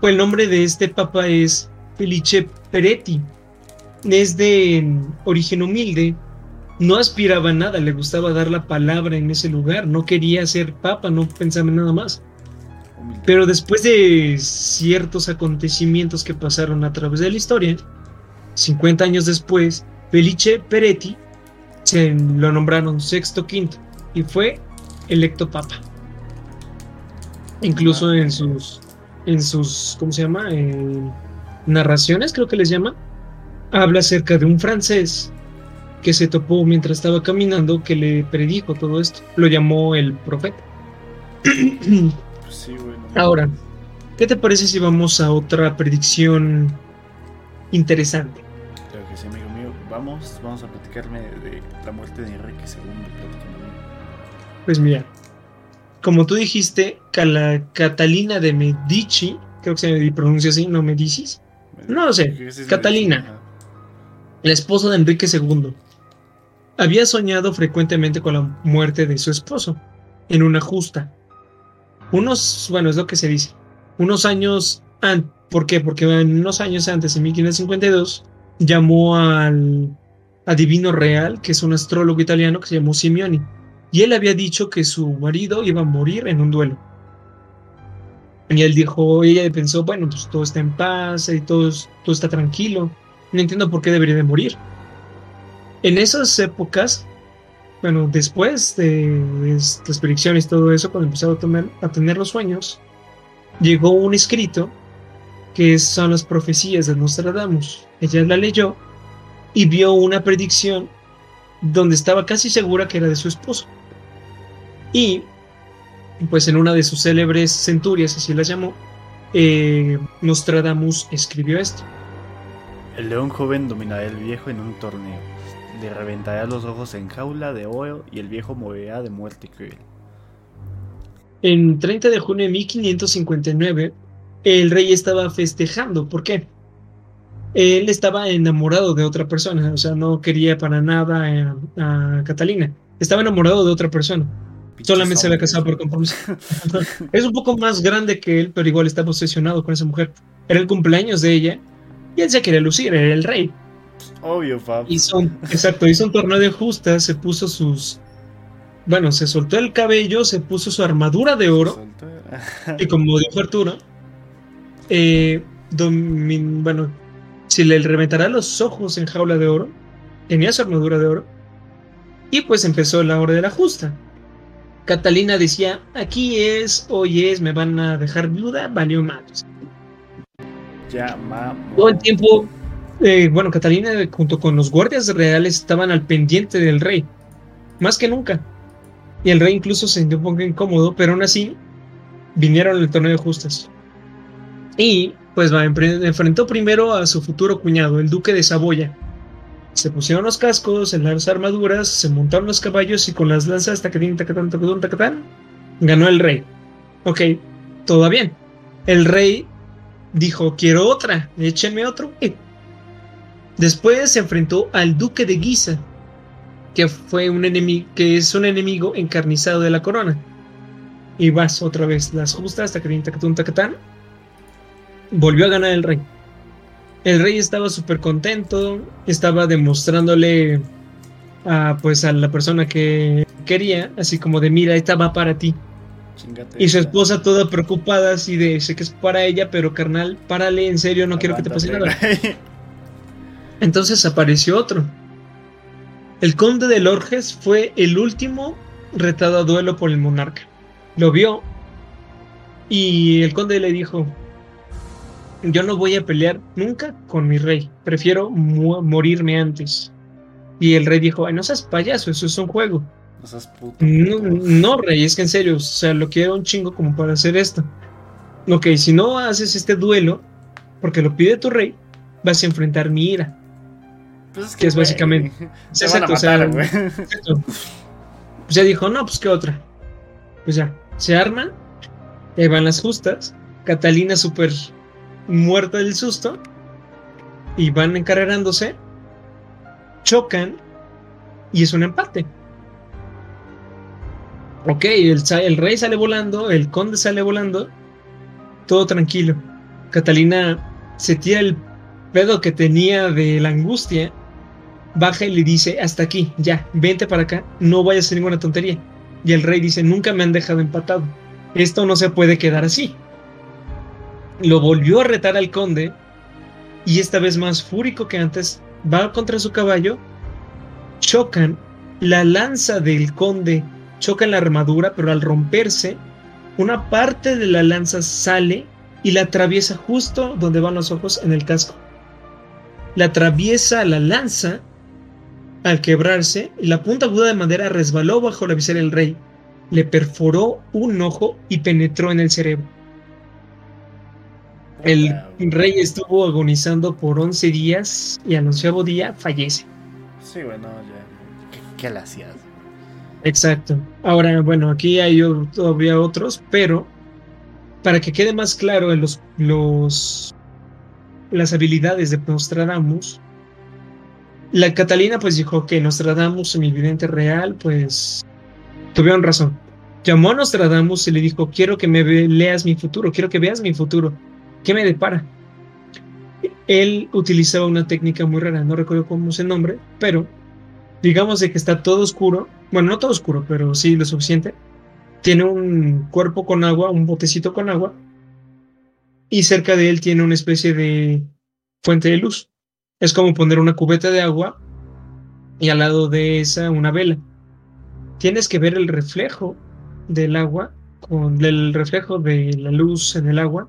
pues el nombre de este papa es Felice Peretti. Es de origen humilde. No aspiraba a nada, le gustaba dar la palabra en ese lugar. No quería ser papa, no pensaba en nada más. Pero después de ciertos acontecimientos que pasaron a través de la historia, 50 años después, Felice Peretti se lo nombraron sexto quinto y fue electo papa. Incluso en sus, en sus, ¿cómo se llama? Narraciones, creo que les llama. Habla acerca de un francés que se topó mientras estaba caminando que le predijo todo esto. Lo llamó el profeta. Pues sí, güey. no Ahora, ¿qué te parece si vamos a otra predicción interesante? Claro que sí, amigo mío. Vamos, vamos a platicarme de la muerte de Enrique II. Pues mira, como tú dijiste, Cala- Catalina de Medici, creo que se pronuncia así, no Medicis, No lo sé. Catalina. la esposa de Enrique II, había soñado frecuentemente con la muerte de su esposo en una justa. Unos, bueno, es lo que se dice, unos años antes, ¿por qué? Porque en unos años antes, en 1552, llamó al adivino real, que es un astrólogo italiano que se llamó Simeoni, y él había dicho que su marido iba a morir en un duelo. Y él dijo, ella pensó, bueno, pues todo está en paz y todo, es- todo está tranquilo. No entiendo por qué debería de morir. En esas épocas, bueno, después de, las predicciones y todo eso, cuando empezaron a, a tener los sueños, llegó un escrito que son las profecías de Nostradamus. Ella la leyó y vio una predicción donde estaba casi segura que era de su esposo. Y, pues en una de sus célebres centurias, así las llamó, eh, Nostradamus escribió esto. El león joven dominará al viejo en un torneo. Le reventará los ojos en jaula de oro y el viejo morirá de muerte cruel. En 30 de junio de 1559, el rey estaba festejando. ¿Por qué? Él estaba enamorado de otra persona, o sea, no quería para nada a, a Catalina. Estaba enamorado de otra persona. Solamente se había casado por compromiso. es un poco más grande que él, pero igual estaba obsesionado con esa mujer. Era el cumpleaños de ella y él se quería lucir, era el rey. Obvio, Fab. Hizo un, exacto, hizo un torneo de justas, se puso sus. Bueno, se soltó el cabello, se puso su armadura de oro. Y como dijo Arturo, eh, domin- bueno, si le reventará los ojos en jaula de oro, tenía su armadura de oro. Y pues empezó la hora de la justa. Catalina decía, aquí es, hoy es, me van a dejar viuda, valió más. Ya, Todo el tiempo, eh, bueno, Catalina junto con los guardias reales estaban al pendiente del rey, más que nunca. Y el rey incluso se sintió un poco incómodo, pero aún así vinieron al torneo de justas. Y pues va, enfrentó primero a su futuro cuñado, el duque de Saboya. Se pusieron los cascos, en las armaduras, se montaron los caballos y con las lanzas, tacatán, tacatán, tacatán, tacatán, ganó el rey. Ok, todo bien. El rey dijo, quiero otra, échenme otro. Después se enfrentó al duque de Guisa, que fue un enemigo, que es un enemigo encarnizado de la corona. Y vas otra vez las justas, tacatán, tacatán, tacatán. Volvió a ganar el rey. El rey estaba súper contento, estaba demostrándole a, pues, a la persona que quería, así como de, mira, esta va para ti y su esposa toda preocupada, así de, sé que es para ella, pero carnal, párale, en serio, no quiero que te pase nada. Entonces apareció otro. El conde de Lorges fue el último retado a duelo por el monarca. Lo vio y el conde le dijo, yo no voy a pelear nunca con mi rey, prefiero morirme antes. Y el rey dijo, Ay, no seas payaso, eso es un juego. No, Rey, es que en serio, o sea, lo quiero un chingo como para hacer esto. Ok, si no haces este duelo, porque lo pide tu rey, vas a enfrentar mi ira. Pues que, es básicamente. exacto, o sea, Pues ya dijo, no, pues qué otra. Pues ya, se arman, ahí van las justas. Catalina súper muerta del susto. Y van encarrerándose. Chocan. Y es un empate. Ok, el, rey sale volando, el conde sale volando, todo tranquilo. Catalina se tira el pedo que tenía de la angustia, baja y le dice, hasta aquí, ya, vente para acá, no vayas a hacer ninguna tontería. Y el rey dice, nunca me han dejado empatado, esto no se puede quedar así. Lo volvió a retar al conde, y esta vez más fúrico que antes, va contra su caballo, chocan, la lanza del conde choca la armadura, pero al romperse, una parte de la lanza sale y la atraviesa justo donde van los ojos en el casco. La atraviesa la lanza al quebrarse, y la punta aguda de madera resbaló bajo la visera del rey, le perforó un ojo y penetró en el cerebro. El rey estuvo agonizando por 11 días y al onceavo día fallece. Sí, bueno, ya. ¿Qué, le hacías? Exacto. Ahora, bueno, aquí hay todavía otros, pero para que quede más claro en los, los las habilidades de Nostradamus, la Catalina pues dijo que Nostradamus, mi vidente real, pues tuvieron razón. Llamó a Nostradamus y le dijo, quiero que me leas mi futuro, quiero que veas mi futuro. ¿Qué me depara? Él utilizaba una técnica muy rara, no recuerdo cómo es el nombre, pero digamos de que está todo oscuro, bueno, no todo oscuro, pero sí lo suficiente. Tiene un cuerpo con agua, un botecito con agua, y cerca de él tiene una especie de fuente de luz. Es como poner una cubeta de agua y al lado de esa una vela. Tienes que ver el reflejo del agua, con el reflejo de la luz en el agua,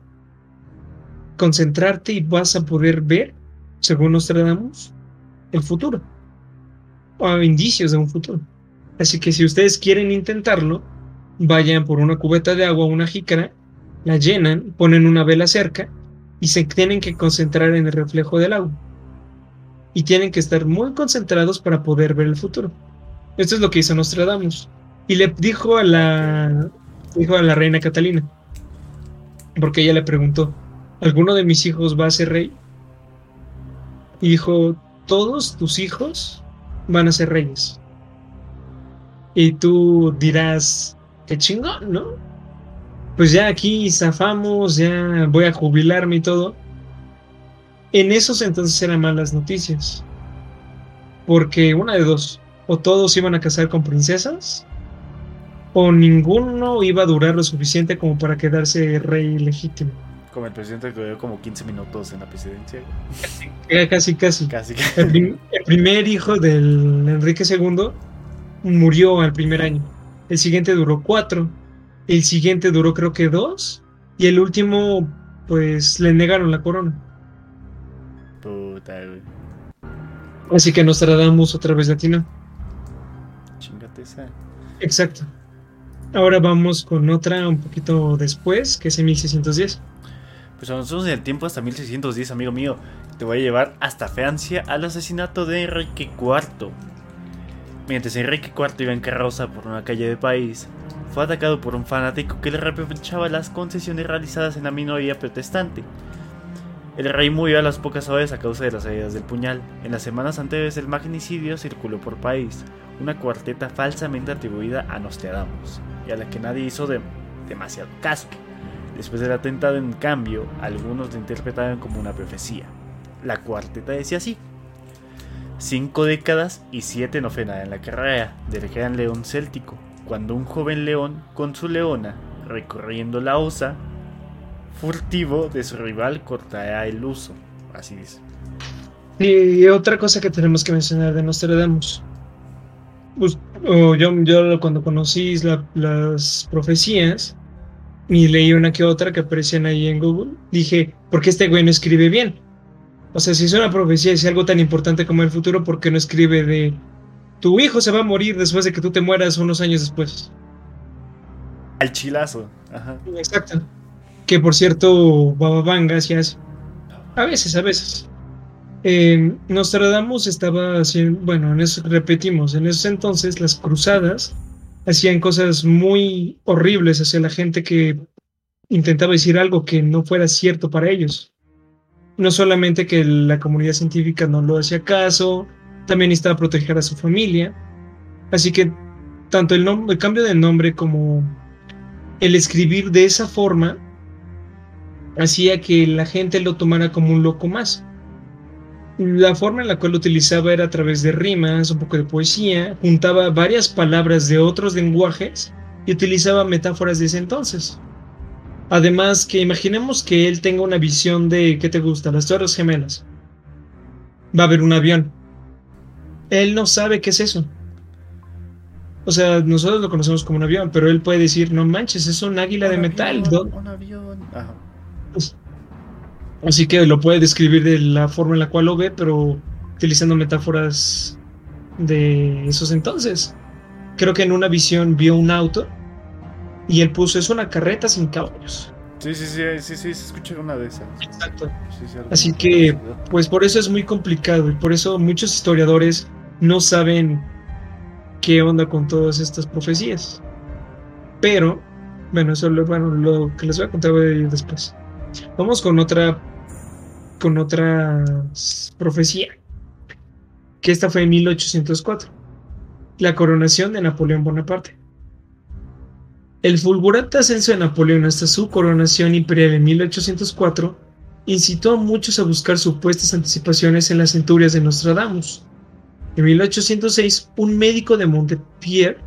concentrarte y vas a poder ver, según nos tratamos, el futuro o indicios de un futuro. Así que si ustedes quieren intentarlo, vayan por una cubeta de agua una jícara, la llenan, ponen una vela cerca y se tienen que concentrar en el reflejo del agua. Y tienen que estar muy concentrados para poder ver el futuro. Esto es lo que hizo Nostradamus. Y le dijo a la, dijo a la reina Catalina, porque ella le preguntó, ¿alguno de mis hijos va a ser rey? Y dijo, todos tus hijos van a ser reyes. Y tú dirás, qué chingón, ¿no? Pues ya aquí zafamos, ya voy a jubilarme y todo. En esos entonces eran malas noticias. Porque una de dos, o todos iban a casar con princesas, o ninguno iba a durar lo suficiente como para quedarse rey legítimo. Como el presidente que dio como 15 minutos en la presidencia. Casi, casi. Casi. El, el primer hijo del Enrique II murió al primer año. El siguiente duró cuatro. El siguiente duró creo que dos. Y el último, pues le negaron la corona. Puta, güey. Así que nos tratamos otra vez latino. Chingate esa. Exacto. Ahora vamos con otra un poquito después, que es en 1610. Pues avanzamos en el tiempo hasta 1610, amigo mío. Te voy a llevar hasta Francia al asesinato de Enrique IV. Mientras Enrique IV iba en carroza por una calle del país, fue atacado por un fanático que le reprochaba las concesiones realizadas en la minoría protestante. El rey murió a las pocas horas a causa de las heridas del puñal. En las semanas anteriores del magnicidio circuló por país una cuarteta falsamente atribuida a Nostradamus y a la que nadie hizo de demasiado caso. Después del atentado, en cambio, algunos la interpretaron como una profecía. La cuarteta decía así: Cinco décadas y siete novenas en la carrera del gran león céltico, cuando un joven león con su leona, recorriendo la osa, furtivo de su rival cortará el uso. Así dice. Y otra cosa que tenemos que mencionar de Nostradamus. Pues, yo, cuando conocí la- las profecías y leí una que otra que aparecían ahí en Google, dije, ¿por qué este güey no escribe bien? O sea, si es una profecía, es algo tan importante como el futuro, ¿por qué no escribe de tu hijo se va a morir después de que tú te mueras unos años después? Al chilazo. Ajá. Exacto. Que por cierto, Baba Vanga hacía eso. A veces, a veces. Eh, Nostradamus estaba haciendo, bueno, en eso repetimos, en esos entonces las cruzadas hacían cosas muy horribles hacia la gente que intentaba decir algo que no fuera cierto para ellos. No solamente que la comunidad científica no lo hacía caso, también necesitaba proteger a su familia. Así que tanto el, el cambio de nombre como el escribir de esa forma hacía que la gente lo tomara como un loco más. La forma en la cual lo utilizaba era a través de rimas, un poco de poesía, juntaba varias palabras de otros lenguajes y utilizaba metáforas de ese entonces. Además, que imaginemos que él tenga una visión de, ¿qué te gusta? Las Torres Gemelas. Va a haber un avión. Él no sabe qué es eso. O sea, nosotros lo conocemos como un avión, pero él puede decir, no manches, es un águila de Un metal. avión, ¿dó- Un avión. Ajá. pues, Así que lo puede describir de la forma en la cual lo ve, pero utilizando metáforas de esos entonces. Creo que en una visión vio un auto y él puso es una carreta sin caballos. Sí, sí, sí, sí, sí, se escucha una de esas. Exacto. Sí, Así que, pues por eso es muy complicado y por eso muchos historiadores no saben qué onda con todas estas profecías. Pero, bueno, eso lo, bueno, lo que les voy a contar después. Vamos con otra, con otra profecía, que esta fue en 1804, la coronación de Napoleón Bonaparte. El fulgurante ascenso de Napoleón hasta su coronación imperial en 1804 incitó a muchos a buscar supuestas anticipaciones en las centurias de Nostradamus. En 1806, un médico de Montpellier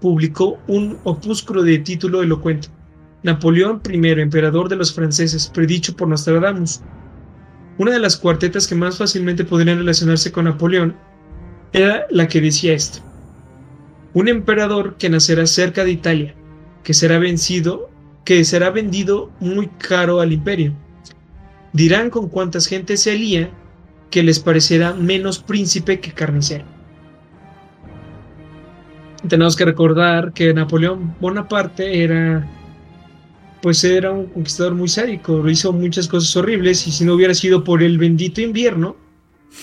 publicó un opúsculo de título elocuente, Napoleón I, emperador de los franceses, predicho por Nostradamus. Una de las cuartetas que más fácilmente podrían relacionarse con Napoleón era la que decía esto. Un emperador que nacerá cerca de Italia, que será vencido, que será vendido muy caro al imperio dirán con cuántas gente se alía que les parecerá menos príncipe que carnicero. Tenemos que recordar que Napoleón Bonaparte era pues era un conquistador muy sádico, hizo muchas cosas horribles y si no hubiera sido por el bendito invierno,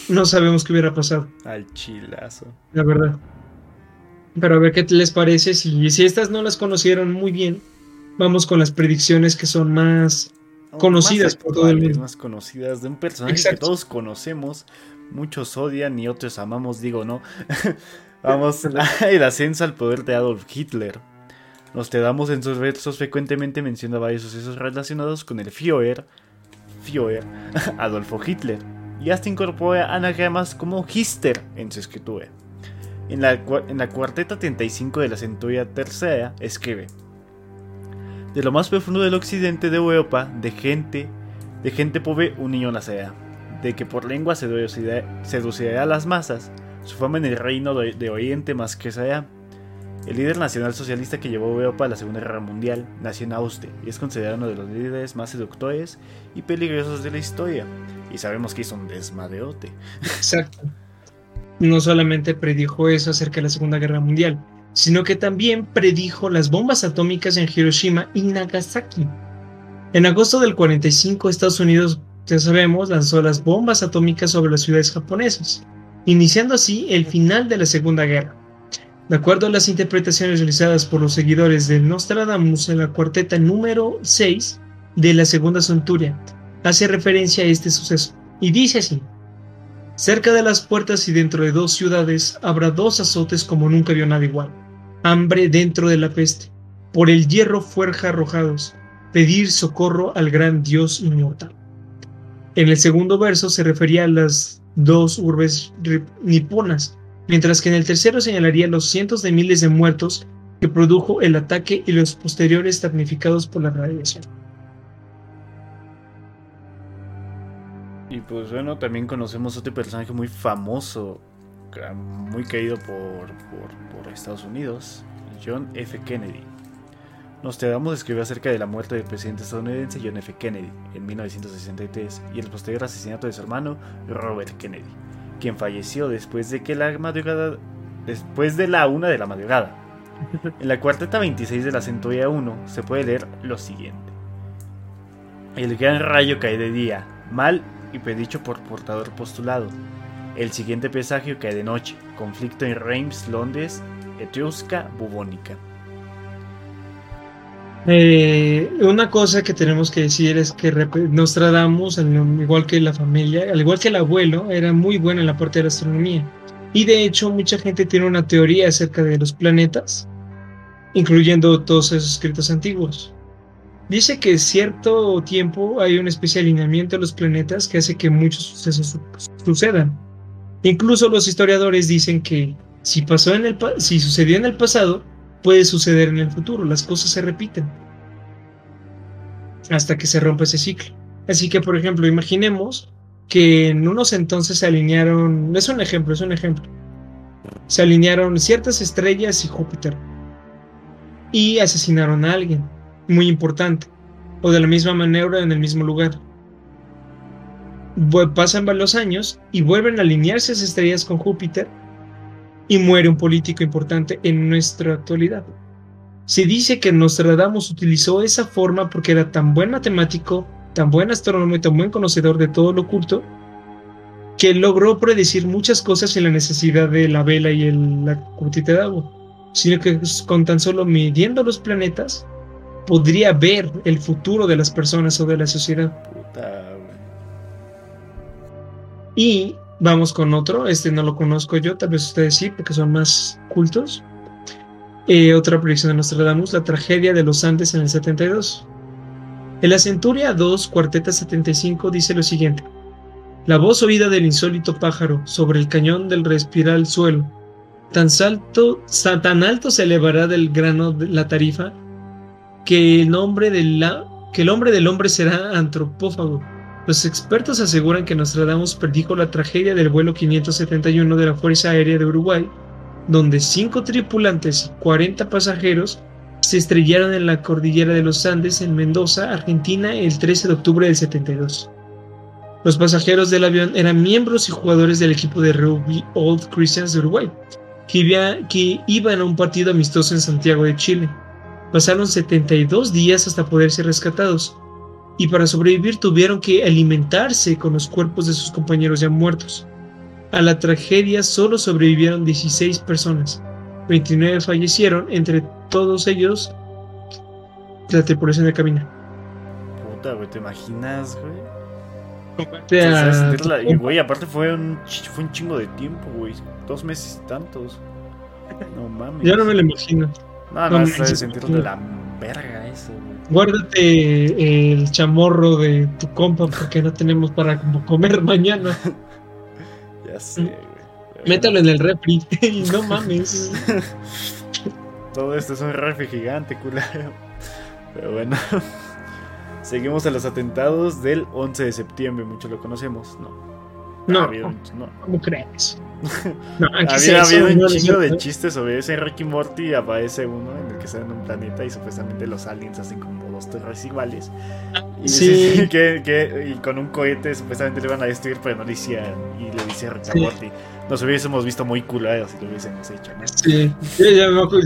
no sabemos qué hubiera pasado, Al chilazo. la verdad. Pero a ver qué les parece, si, si estas no las conocieron muy bien, vamos con las predicciones que son más Conocidas Más por todo el mundo. Más conocidas de un personaje que todos conocemos, muchos odian y otros amamos, digo no. Vamos el ascenso al poder de Adolf Hitler. Nos te en sus versos frecuentemente menciona varios sucesos relacionados con el Führer, Führer, Adolfo Hitler, y hasta incorpora anagramas como Hister en su escritura. En la, en la cuarteta 35 de la centuria tercera escribe: De lo más profundo del occidente de Europa, de gente, de gente pobre, un niño nacerá. De que por lengua seducirá a las masas, su fama en el reino de, Oriente más que crecerá. El líder nacional socialista que llevó a Europa a la Segunda Guerra Mundial nació en Austria y es considerado uno de los líderes más seductores y peligrosos de la historia. Y sabemos que hizo un desmadreote. Exacto. No solamente predijo eso acerca de la Segunda Guerra Mundial, sino que también predijo las bombas atómicas en Hiroshima y Nagasaki. En agosto del 45, Estados Unidos, ya sabemos, lanzó las bombas atómicas sobre las ciudades japonesas, iniciando así el final de la Segunda Guerra. De acuerdo a las interpretaciones realizadas por los seguidores de Nostradamus en la cuarteta número 6 de la Segunda Centuria, hace referencia a este suceso, y dice así, Cerca de las puertas y dentro de dos ciudades habrá dos azotes como nunca vio nada igual. Hambre dentro de la peste, por el hierro fuerza arrojados, pedir socorro al gran Dios inmortal. En el segundo verso se refería a las dos urbes niponas, mientras que en el tercero señalaría los cientos de miles de muertos que produjo el ataque y los posteriores damnificados por la radiación. Y pues bueno, también conocemos otro personaje muy famoso, muy querido por, por, Estados Unidos, John F. Kennedy. Nos Nostradamus escribió acerca de la muerte del presidente estadounidense John F. Kennedy en 1963 y el posterior asesinato de su hermano Robert Kennedy quien falleció después de que la madrugada después de la una de la madrugada. En la cuarteta 26 de la Centuria 1 se puede leer lo siguiente. El gran rayo cae de día, mal y predicho por portador postulado. El siguiente presagio cae de noche, conflicto en Reims, Londres, Etrusca, Bubónica. Eh, una cosa que tenemos que decir es que Nostradamus, al igual que la familia, al igual que el abuelo, era muy bueno en la parte de la astronomía. Y de hecho, mucha gente tiene una teoría acerca de los planetas, incluyendo todos esos escritos antiguos. Dice que cierto tiempo hay un especie de alineamiento de los planetas que hace que muchos sucesos sucedan. Incluso los historiadores dicen que si, pasó en el, si sucedió en el pasado, puede suceder en el futuro, las cosas se repiten hasta que se rompe ese ciclo. Así que, por ejemplo, imaginemos que en unos entonces se alinearon, es un ejemplo, es un ejemplo, se alinearon ciertas estrellas y Júpiter y asesinaron a alguien muy importante, o de la misma manera en el mismo lugar. Pasan los años y vuelven a alinearse esas estrellas con Júpiter y muere un político importante en nuestra actualidad. Se dice que Nostradamus utilizó esa forma porque era tan buen matemático, tan buen astrónomo y tan buen conocedor de todo lo oculto, que logró predecir muchas cosas sin la necesidad de la vela y el, la cubitita de agua, sino que con tan solo midiendo los planetas podría ver el futuro de las personas o de la sociedad. y Vamos con otro, este no lo conozco yo, tal vez ustedes sí, porque son más cultos. Eh, otra predicción de Nostradamus, la tragedia de los Andes en el 72. En la Centuria 2, cuarteta 75, dice lo siguiente. La voz oída del insólito pájaro sobre el cañón del respiral suelo. Tan, tan alto se elevará del grano de la tarifa que el, nombre la, que el hombre del hombre será antropófago los expertos aseguran que Nostradamus predijo la tragedia del vuelo 571 de la Fuerza Aérea de Uruguay, donde cinco tripulantes y 40 pasajeros se estrellaron en la cordillera de los Andes en Mendoza, Argentina, el 13 de octubre del 72. Los pasajeros del avión eran miembros y jugadores del equipo de rugby Old Christians de Uruguay, que, iban a un partido amistoso en Santiago de Chile. Pasaron 72 días hasta poder ser rescatados y para sobrevivir tuvieron que alimentarse con los cuerpos de sus compañeros ya muertos. A la tragedia solo sobrevivieron 16 personas, 29 fallecieron, entre todos ellos la tripulación de cabina. Puta, güey, ¿te imaginas, güey? y, güey, aparte fue un, fue un chingo de tiempo, güey. Dos meses y tantos. No mames. Ya no me lo imagino. No, no, no de sentirlo de la verga eso, güey guárdate el chamorro de tu compa porque no tenemos para comer mañana. ya sé, güey. Métalo en el refri y no mames. Todo esto es un refri gigante, culero. Pero bueno. Seguimos a los atentados del 11 de septiembre, muchos lo conocemos, ¿no? No, Ha habido no. ¿cómo crees? No, ¿qué es Había habido un chingo de chistes sobre ese Ricky Morty. Aparece uno en el que está en un planeta y supuestamente los aliens hacen como dos torres iguales. Y Sí. que, que- y con un cohete supuestamente le iban a destruir, pero no lo hicieron. Y le dice Ricky Sí. Morty: Nos hubiésemos visto muy culeros si lo hubiésemos hecho, ¿no? Sí,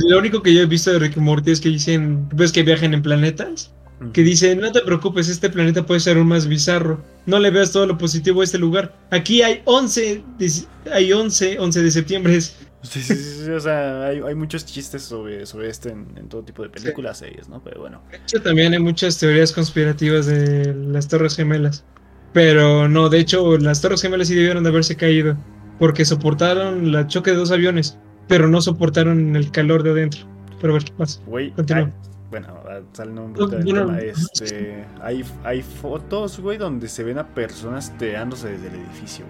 lo único que yo he visto de Rick y Morty es que dicen, ves que viajan en planetas, que dicen, no te preocupes, este planeta puede ser aún más bizarro, no le veas todo lo positivo a este lugar. Aquí hay 11, de- hay 11, 11 de septiembre, es- Sí, sí, sí, sí, o sea, hay, hay muchos chistes sobre, sobre esto en, en todo tipo de películas, series, ¿no? Pero bueno. de hecho también hay muchas teorías conspirativas de las Torres Gemelas, pero no, de hecho las Torres Gemelas sí debieron de haberse caído, porque soportaron el choque de dos aviones, pero no soportaron el calor de adentro. Pero a ver. Güey, hay- bueno, ah, saliendo un poquito del tema, este, hay, hay fotos, güey, donde se ven a personas tirándose desde el edificio,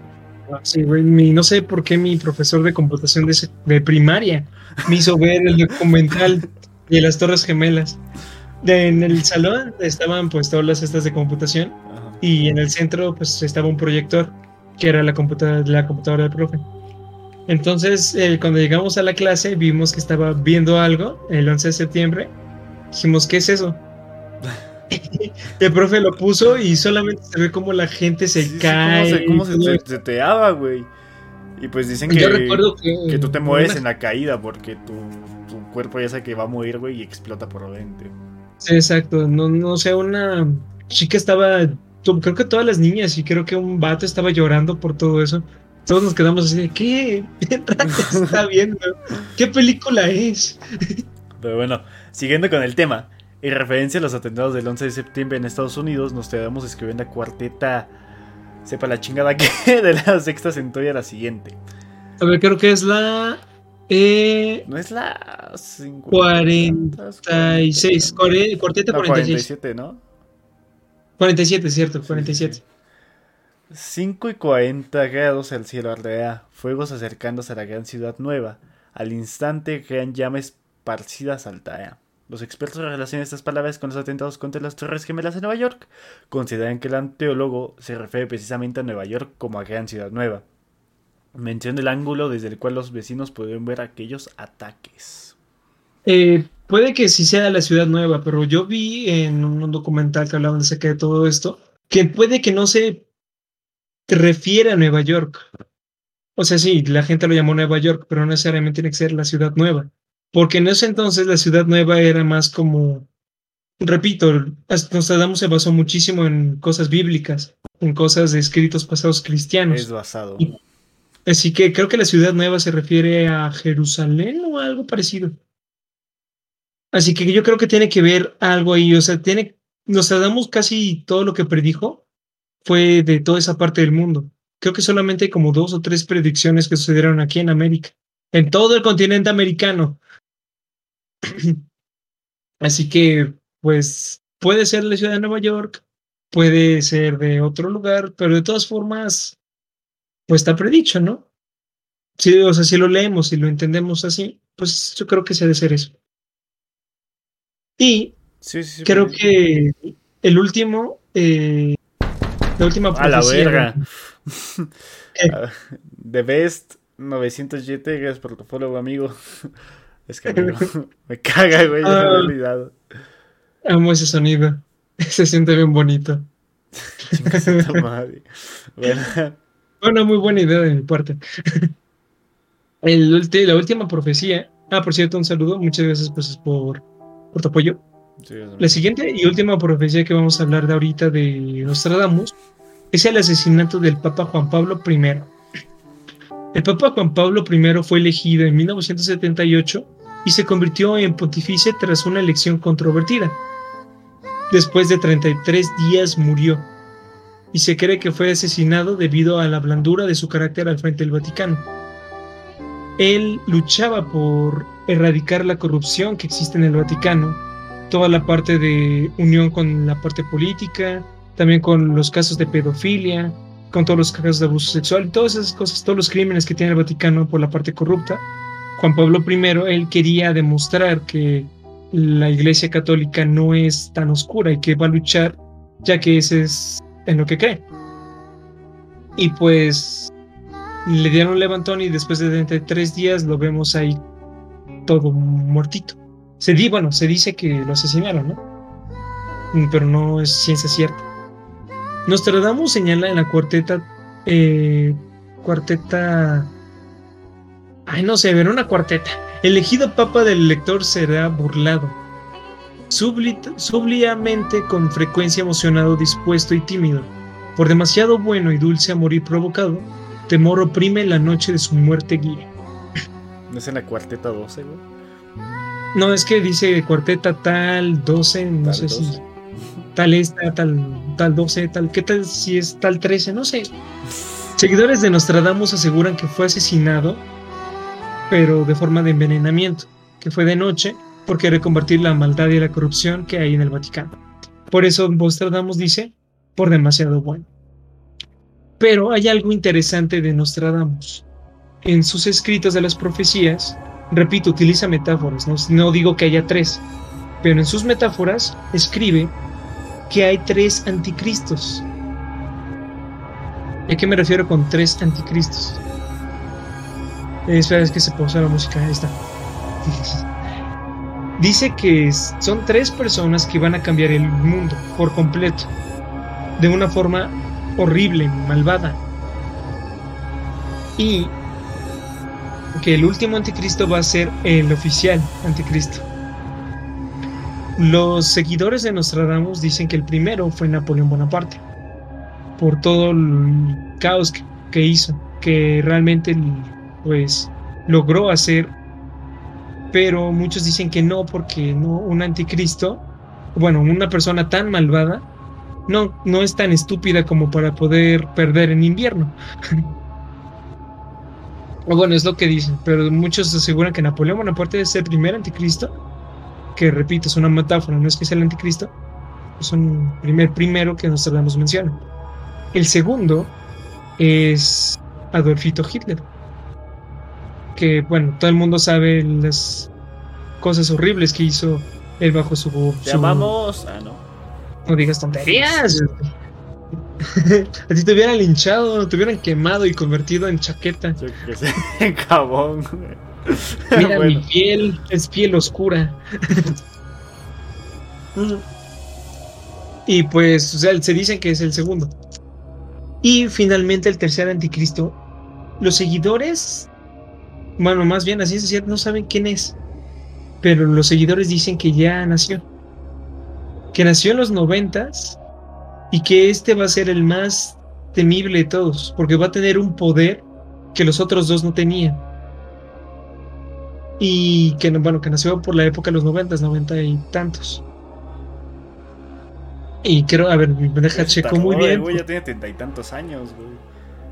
güey. Sí, güey, mi- no sé por qué mi profesor de computación de, de primaria me hizo ver el documental de las Torres Gemelas. De- en el salón estaban pues todas las estas de computación Ajá. y en el centro pues estaba un proyector que era la computadora, la computadora del profe. Entonces, eh, cuando llegamos a la clase vimos que estaba viendo algo el 11 de septiembre. Dijimos, ¿qué es eso? el profe lo puso y solamente se ve como la gente se Sí, sí, cae. ¿Cómo se, cómo se, todo se- se te daba, güey? Y pues dicen que, Yo recuerdo que, que tú te mueves una- en la caída porque tu, tu cuerpo ya sabe que va a morir, güey, y explota por dentro. Sí, exacto. No, no sé, una chica estaba. Creo que todas las niñas y creo que un vato estaba llorando por todo eso. Todos nos quedamos así de ¿qué? ¿Qué está viendo? ¿Qué película es? Pero bueno, siguiendo con el tema, en referencia a los atentados del 11 de septiembre en Estados Unidos, nos quedamos escribiendo la cuarteta, sepa la chingada que, de la sexta centuria la siguiente. A ver, creo que es la eh, No es la 50, 46. cuare- Cuarteta No, 46. 47, ¿no? 47, cierto, 47. 5 y 40 grados el cielo ardea, fuegos acercándose a la gran ciudad nueva. Al instante crean llamas esparcidas al Tarea. Los expertos relacionan estas palabras con los atentados contra las Torres Gemelas en Nueva York. Consideran que el anteólogo se refiere precisamente a Nueva York como a gran ciudad nueva. Menciona el ángulo desde el cual los vecinos pueden ver aquellos ataques. Eh, puede que sí sea la ciudad nueva, pero yo vi en un documental que hablaban acerca de todo esto, que puede que no se refiere a Nueva York. O sea, sí, la gente lo llamó Nueva York, pero no necesariamente tiene que ser la ciudad nueva. Porque en ese entonces la ciudad nueva era más como, repito, Nostradamus se basó muchísimo en cosas bíblicas, en cosas de escritos pasados cristianos. Es basado. Y- Así que creo que la ciudad nueva se refiere a Jerusalén o algo parecido. Así que yo creo que tiene que ver algo ahí. O sea, tiene, nos damos casi todo lo que predijo fue de toda esa parte del mundo. Creo que solamente hay como dos o tres predicciones que sucedieron aquí en América, en todo el continente americano. Así que, pues, puede ser la ciudad de Nueva York, puede ser de otro lugar, pero de todas formas, pues está predicho, ¿no? Sí, o sea, si lo leemos y lo entendemos así, pues yo creo que se ha de ser eso. Y Sí, creo que el último, eh, la última A la verga. ¿Qué? The Best 907, gracias por tu follow, amigo. Es que amigo, me caga, güey, ya Ah. olvidado. Amo ese sonido. Se siente bien bonito. Madre. Bueno, Bueno, muy buena idea de mi parte. El la última profecía. Ah, por cierto, un saludo. Muchas gracias pues, por, por tu apoyo. sí, La siguiente y última profecía que vamos a hablar de ahorita de Nostradamus es el asesinato del Papa Juan Pablo I. El Papa Juan Pablo I fue elegido en 1978 y se convirtió en pontífice tras una elección controvertida. Después de 33 días murió y se cree que fue asesinado debido a la blandura de su carácter al frente del Vaticano. Él luchaba por erradicar la corrupción que existe en el Vaticano toda la parte de unión con la parte política, también con los casos de pedofilia, con todos los casos de abuso sexual todas esas cosas, todos los crímenes que tiene el Vaticano por la parte corrupta. Juan Pablo I, él quería demostrar que la Iglesia Católica no es tan oscura y que va a luchar, ya que ese es en lo que cree. Y pues le dieron un levantón y después de 33 días lo vemos ahí todo muertito. Se di, bueno, se dice que lo asesinaron, ¿no? Pero no es ciencia cierta. Nostradamus señala en la cuarteta, eh, cuarteta, ay no sé, ver una cuarteta. Elegido papa del lector será burlado. Subliamente con frecuencia emocionado, dispuesto y tímido. Por demasiado bueno y dulce amor y provocado, temor oprime la noche de su muerte guía. ¿No es en la cuarteta 12, güey? No, es que dice cuarteta tal 12, no sé si tal esta, tal, tal 12, tal, ¿qué tal si es tal 13? No sé. Seguidores de Nostradamus aseguran que fue asesinado, pero de forma de envenenamiento, que fue de noche, porque quiere combatir la maldad y la corrupción que hay en el Vaticano. Por eso Nostradamus dice, por demasiado bueno. Pero hay algo interesante de Nostradamus. En sus escritos de las profecías, repito, utiliza metáforas, no, digo que haya tres, pero en sus metáforas escribe que hay tres anticristos. ¿A qué me refiero con tres anticristos? Espera, es que se puso la música. Ahí está. Dice que son tres personas que van a cambiar el mundo por completo. De una forma horrible, malvada. Y que el último anticristo va a ser el oficial anticristo. Los seguidores de Nostradamus dicen que el primero fue Napoleón Bonaparte, por todo el caos que, hizo, que realmente pues logró hacer, pero muchos dicen que no, porque no, un anticristo, bueno, una persona tan malvada, no, no es tan estúpida como para poder perder en invierno. bueno, es lo que dicen, pero muchos aseguran que Napoleón Bonaparte es el primer anticristo, que repito, es una metáfora, no es que sea el anticristo, es un primer primero que nos hablamos menciona. El segundo es Adolfito Hitler, que bueno, todo el mundo sabe las cosas horribles que hizo él bajo su... Llamamos... Ah, no. No digas tonterías. a ti te hubieran linchado, te hubieran quemado y convertido en chaqueta. Yo que sé, en cabón. Mira, mi piel es piel oscura. y pues, o sea, se dicen que es el segundo. Y finalmente el tercer anticristo. Los seguidores, bueno, más bien así es cierto, no saben quién es. Pero los seguidores dicen que ya nació. Que nació en los noventas y que este va a ser el más temible de todos, porque va a tener un poder que los otros dos no tenían. Y que, bueno, que nació por la época de los noventas, noventa y tantos. Y creo, a ver, me deja checo muy bien. Güey, ya tiene treinta y tantos años, güey.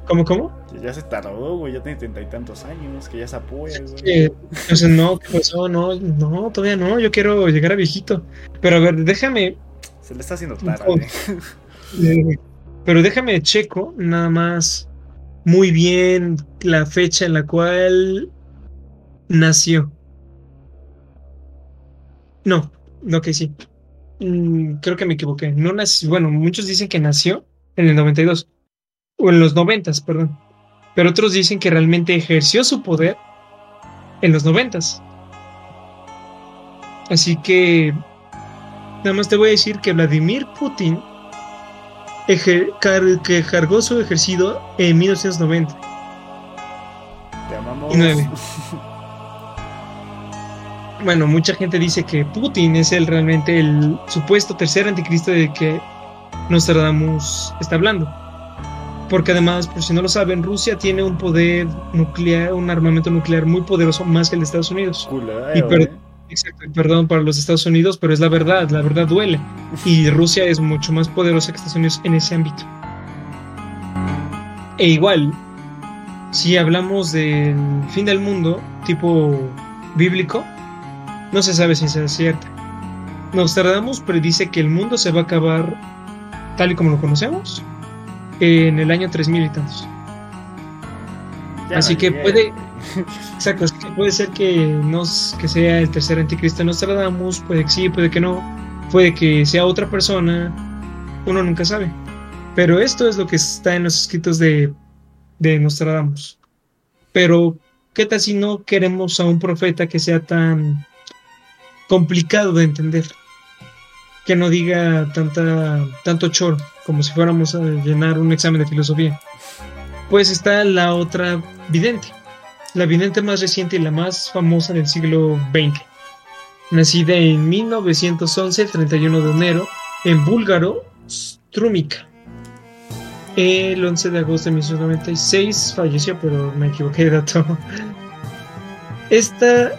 ¿Cómo, cómo? Ya se tardó, güey, ya tiene treinta y tantos años, que ya se apoya, güey. o sea, no, ¿qué pasó? No, no, todavía no, yo quiero llegar a viejito. Pero a ver, déjame. Se le está haciendo tarde. Pero déjame checo nada más muy bien la fecha en la cual nació. No, no que sí. Mm, creo que me equivoqué. No nació, bueno, muchos dicen que nació en el 92 o en los 90, perdón. Pero otros dicen que realmente ejerció su poder en los 90. Así que nada más te voy a decir que Vladimir Putin que cargó su ejercicio en 1990. Y bueno, mucha gente dice que Putin es el realmente el supuesto tercer anticristo de que Nostradamus está hablando. Porque además, por si no lo saben, Rusia tiene un poder nuclear, un armamento nuclear muy poderoso más que el de Estados Unidos. y Exacto, perdón para los Estados Unidos, pero es la verdad, la verdad duele. Y Rusia es mucho más poderosa que Estados Unidos en ese ámbito. E igual, si hablamos del fin del mundo, tipo bíblico, no se sabe si sea cierto. Nostradamus predice que el mundo se va a acabar tal y como lo conocemos en el año 3000 y tantos. Así que puede, Exacto, puede ser que, no, que sea el tercer anticristo Nostradamus, puede que sí, puede que no, puede que sea otra persona, uno nunca sabe. Pero esto es lo que está en los escritos de, de Nostradamus. Pero, ¿qué tal si no queremos a un profeta que sea tan complicado de entender? Que no diga tanta, tanto choro, como si fuéramos a llenar un examen de filosofía. Pues está la otra vidente, la vidente más reciente y la más famosa del siglo XX. Nacida en 1911, el 31 de enero, en búlgaro, Strumica. El 11 de agosto de 1996 falleció, pero me equivoqué de dato. Esta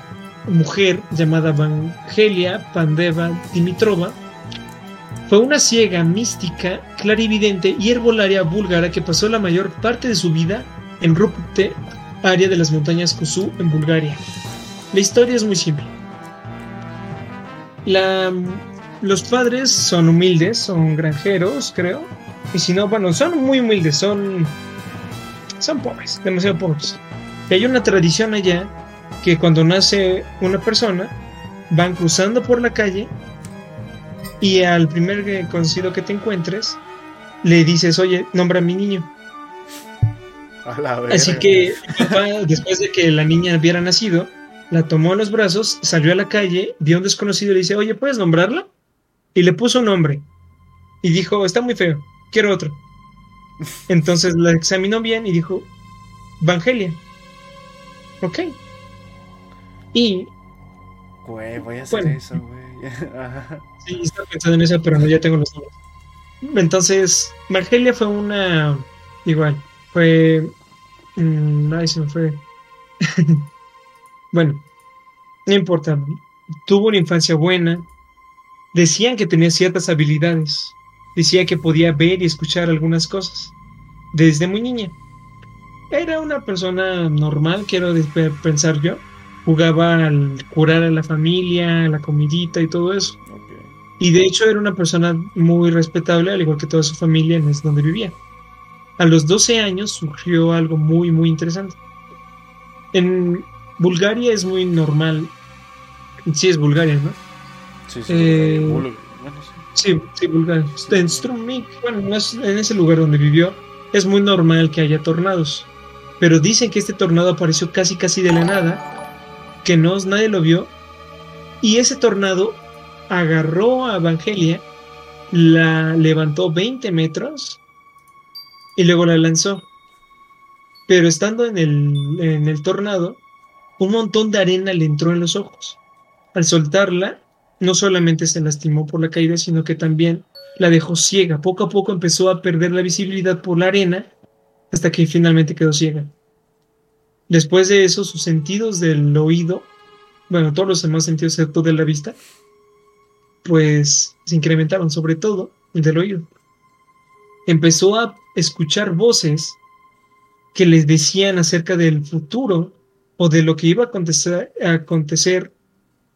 mujer llamada Vangelia Pandeva Dimitrova fue una ciega, mística, clarividente y herbolaria búlgara que pasó la mayor parte de su vida en Rupte, área de las montañas Kusu, en Bulgaria. La historia es muy simple. los padres son humildes, son granjeros, creo. Y si no, bueno, son muy humildes, son, son pobres, demasiado pobres. Hay una tradición allá que cuando nace una persona, van cruzando por la calle y al primer conocido que te encuentres, le dices, oye, nombra a mi niño. Así que después de que la niña hubiera nacido, la tomó a los brazos, salió a la calle, vio a un desconocido y le dice, oye, ¿puedes nombrarla? Y le puso un nombre. Y dijo, está muy feo, quiero otro. Entonces la examinó bien y dijo, Vangelia. Ok. Y... Güey, voy a hacer eso, güey. estaba pensando en eso, pero no, ya tengo los nombres. Entonces, Margelia fue una. Igual, fue. Mmm, fue. bueno, no importa. Tuvo una infancia buena. Decían que tenía ciertas habilidades. Decía que podía ver y escuchar algunas cosas. Desde muy niña. Era una persona normal, quiero pensar yo jugaba al curar a la familia, la comidita y todo eso. Y de hecho era una persona muy respetable, al igual que toda su familia en es donde vivía. A los 12 años surgió algo muy, muy interesante. En Bulgaria es muy normal. Sí, es Bulgaria, ¿no? Sí, sí, eh, sí, sí, Bulgaria. En Strumik, bueno, en ese lugar donde vivió, es muy normal que haya tornados. Pero dicen que este tornado apareció casi, casi de la nada que no, nadie lo vio. Y ese tornado agarró a Evangelia, la levantó 20 metros y luego la lanzó. Pero estando en el, en el tornado, un montón de arena le entró en los ojos. Al soltarla, no solamente se lastimó por la caída, sino que también la dejó ciega. Poco a poco empezó a perder la visibilidad por la arena hasta que finalmente quedó ciega. Después de eso, sus sentidos del oído, bueno, todos los demás sentidos excepto de la vista, pues se incrementaron, sobre todo el del oído. Empezó a escuchar voces que les decían acerca del futuro o de lo que iba a acontecer, a acontecer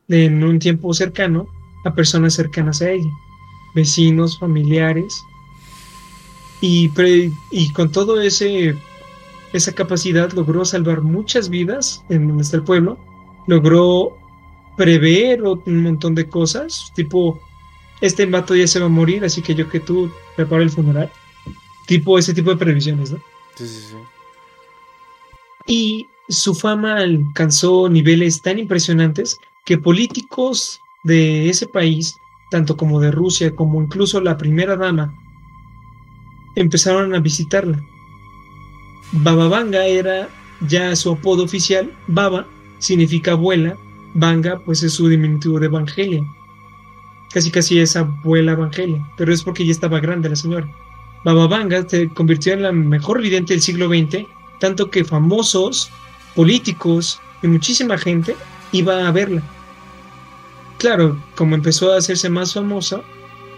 en un tiempo cercano a personas cercanas a ella, vecinos, familiares. Y, con todo ese esa capacidad logró salvar muchas vidas en donde está el pueblo, logró prever un montón de cosas, tipo, este vato ya se va a morir, así que yo que tú prepara el funeral, tipo ese tipo de previsiones, ¿no? Sí, sí, sí. Y su fama alcanzó niveles tan impresionantes que políticos de ese país, tanto como de Rusia como incluso la primera dama, empezaron a visitarla Baba Vanga era ya su apodo oficial. Baba significa abuela, Vanga pues es su diminutivo de Evangelia. Casi casi es abuela Evangelia, pero es porque ya estaba grande la señora. Baba Vanga se convirtió en la mejor vidente del siglo XX, tanto que famosos, políticos y muchísima gente iba a verla. Claro, como empezó a hacerse más famosa,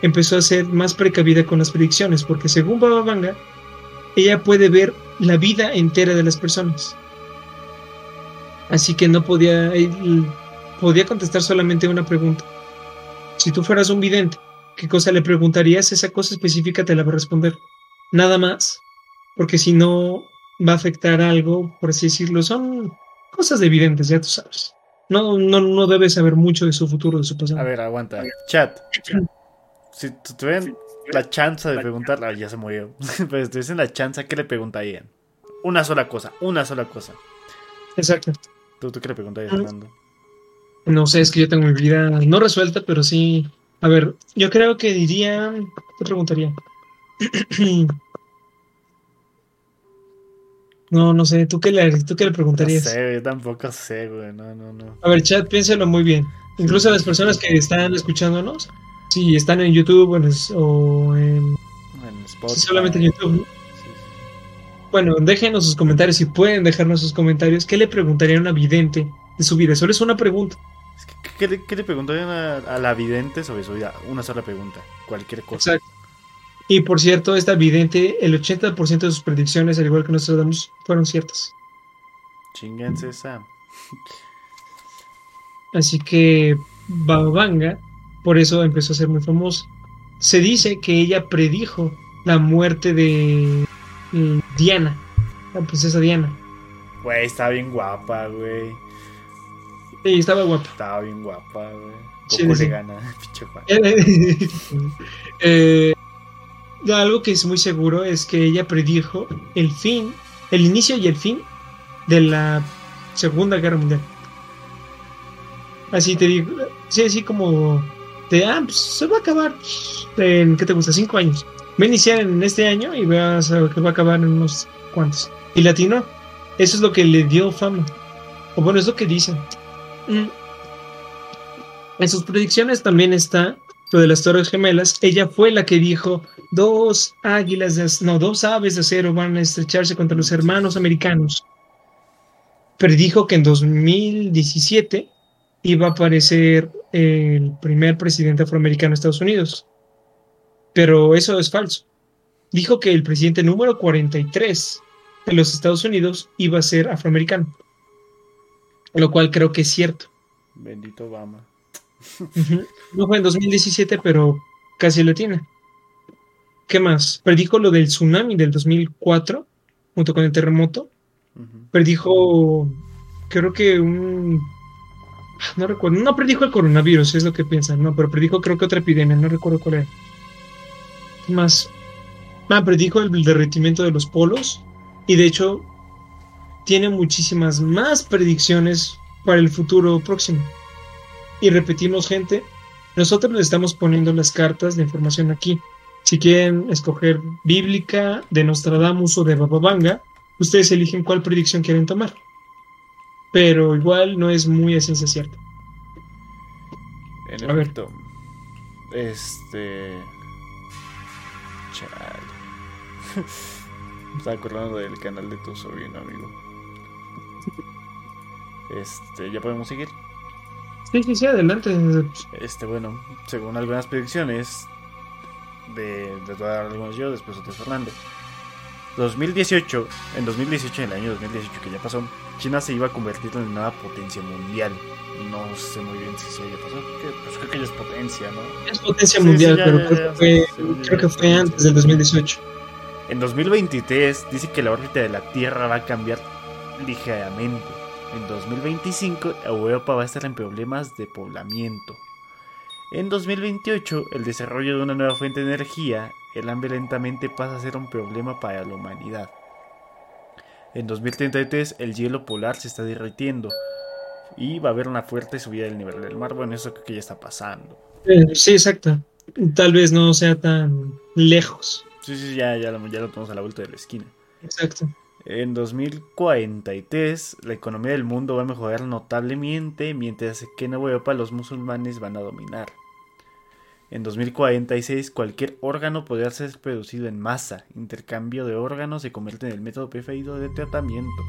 empezó a ser más precavida con las predicciones, porque según Baba Vanga, ella puede ver la vida entera de las personas. Así que no podía, podía contestar solamente una pregunta. Si tú fueras un vidente, ¿qué cosa le preguntarías? Esa cosa específica te la va a responder. Nada más, porque si no va a afectar algo, por así decirlo. Son cosas de evidentes, ya tú sabes. No, no, no debes saber mucho de su futuro, de su pasado. A ver, aguanta. Chat. Si tú ven la chance de preguntar, ah, ya se murió. Pero si tuviesen la chance, ¿qué le preguntarían? Una sola cosa, una sola cosa. Exacto. ¿Tú, tú qué le preguntarías, Fernando? No sé, es que yo tengo mi vida no resuelta, pero sí. A ver, yo creo que diría. ¿Qué preguntaría? No, no sé, ¿tú qué le, tú qué le preguntarías? No sé, yo tampoco sé, güey, no, no, no. A ver, chat, piénselo muy bien. Incluso las personas que están escuchándonos, si están en YouTube o en, o en, En Spotify. solamente en YouTube. Bueno, déjenos sus comentarios, si pueden dejarnos sus comentarios, ¿qué le preguntaría a una vidente de su vida? Solo es una pregunta. ¿Qué, le, qué le preguntarían a, a la vidente sobre su vida? Una sola pregunta, cualquier cosa. Exacto. Y por cierto, esta vidente, el 80% de sus predicciones, al igual que Nostradamus, fueron ciertas. Chinguense esa. Así que Babanga, por eso empezó a ser muy famosa. Se dice que ella predijo la muerte de mm, Diana, la princesa Diana. Güey, estaba bien guapa, güey. Estaba guapa. Estaba bien guapa, güey. Poco sí. le gana, pinche Juan. Eh, algo que es muy seguro es que ella predijo el fin, el inicio y el fin de la Segunda Guerra Mundial. Así te digo, sí, así como de, ah, pues se va a acabar en, ¿qué te gusta? Cinco años. Va a iniciar en este año y vas a que va a acabar en unos cuantos. Y latino, eso es lo que le dio fama. O bueno, es lo que dicen. Mm. En sus predicciones también está lo de las Torres Gemelas. Ella fue la que dijo dos águilas, de, no, dos aves de acero van a estrecharse contra los hermanos americanos. Predijo que en 2017 iba a aparecer el primer presidente afroamericano de Estados Unidos. Pero eso es falso. Dijo que el presidente número 43 de los Estados Unidos iba a ser afroamericano. Lo cual creo que es cierto. Bendito Obama. No fue en 2017, pero casi lo tiene. ¿Qué más? Predijo lo del tsunami del 2004, junto con el terremoto. Predijo, creo que un... No recuerdo, no predijo el coronavirus, es lo que piensan, no, pero predijo creo que otra epidemia, no recuerdo cuál era. ¿Qué más? Ah, predijo el derretimiento de los polos y de hecho tiene muchísimas más predicciones para el futuro próximo. Y repetimos, gente, nosotros les estamos poniendo las cartas de información aquí. Si quieren escoger bíblica, de Nostradamus o de Bababanga, ustedes eligen cuál predicción quieren tomar. Pero igual no es muy a ciencia cierta. En A ver. efecto. Este. Chale. Me Estaba acordando del canal de tu sobrino, amigo. Este, ya podemos seguir. Sí, sí, sí, adelante. Este, bueno, según algunas predicciones, de, a dar algunos yo, después otros Fernando. 2018, en 2018, en el año 2018 que ya pasó, China se iba a convertir en una potencia mundial. No sé muy bien si se ya pasó. que- Pues creo que ya es potencia, ¿no? Es potencia Sí, mundial, sí, ya, pero ya, creo, ya, que fue, creo que fue antes del 2018. En 2023 dice que la órbita de la Tierra va a cambiar ligeramente. En 2025 Europa va a estar en problemas de poblamiento. En 2028 el desarrollo de una nueva fuente de energía, el hambre lentamente pasa a ser un problema para la humanidad. En 2033 el hielo polar se está derritiendo y va a haber una fuerte subida del nivel del mar. Bueno, eso creo que ya está pasando. Eh, sí, exacto. Tal vez no sea tan lejos. Sí, sí, ya, ya, lo- ya lo tenemos a la vuelta de la esquina. Exacto. En 2043, la economía del mundo va a mejorar notablemente, mientras que en Europa los musulmanes van a dominar. En 2046, cualquier órgano podrá ser producido en masa. Intercambio de órganos se convierte en el método preferido de tratamiento.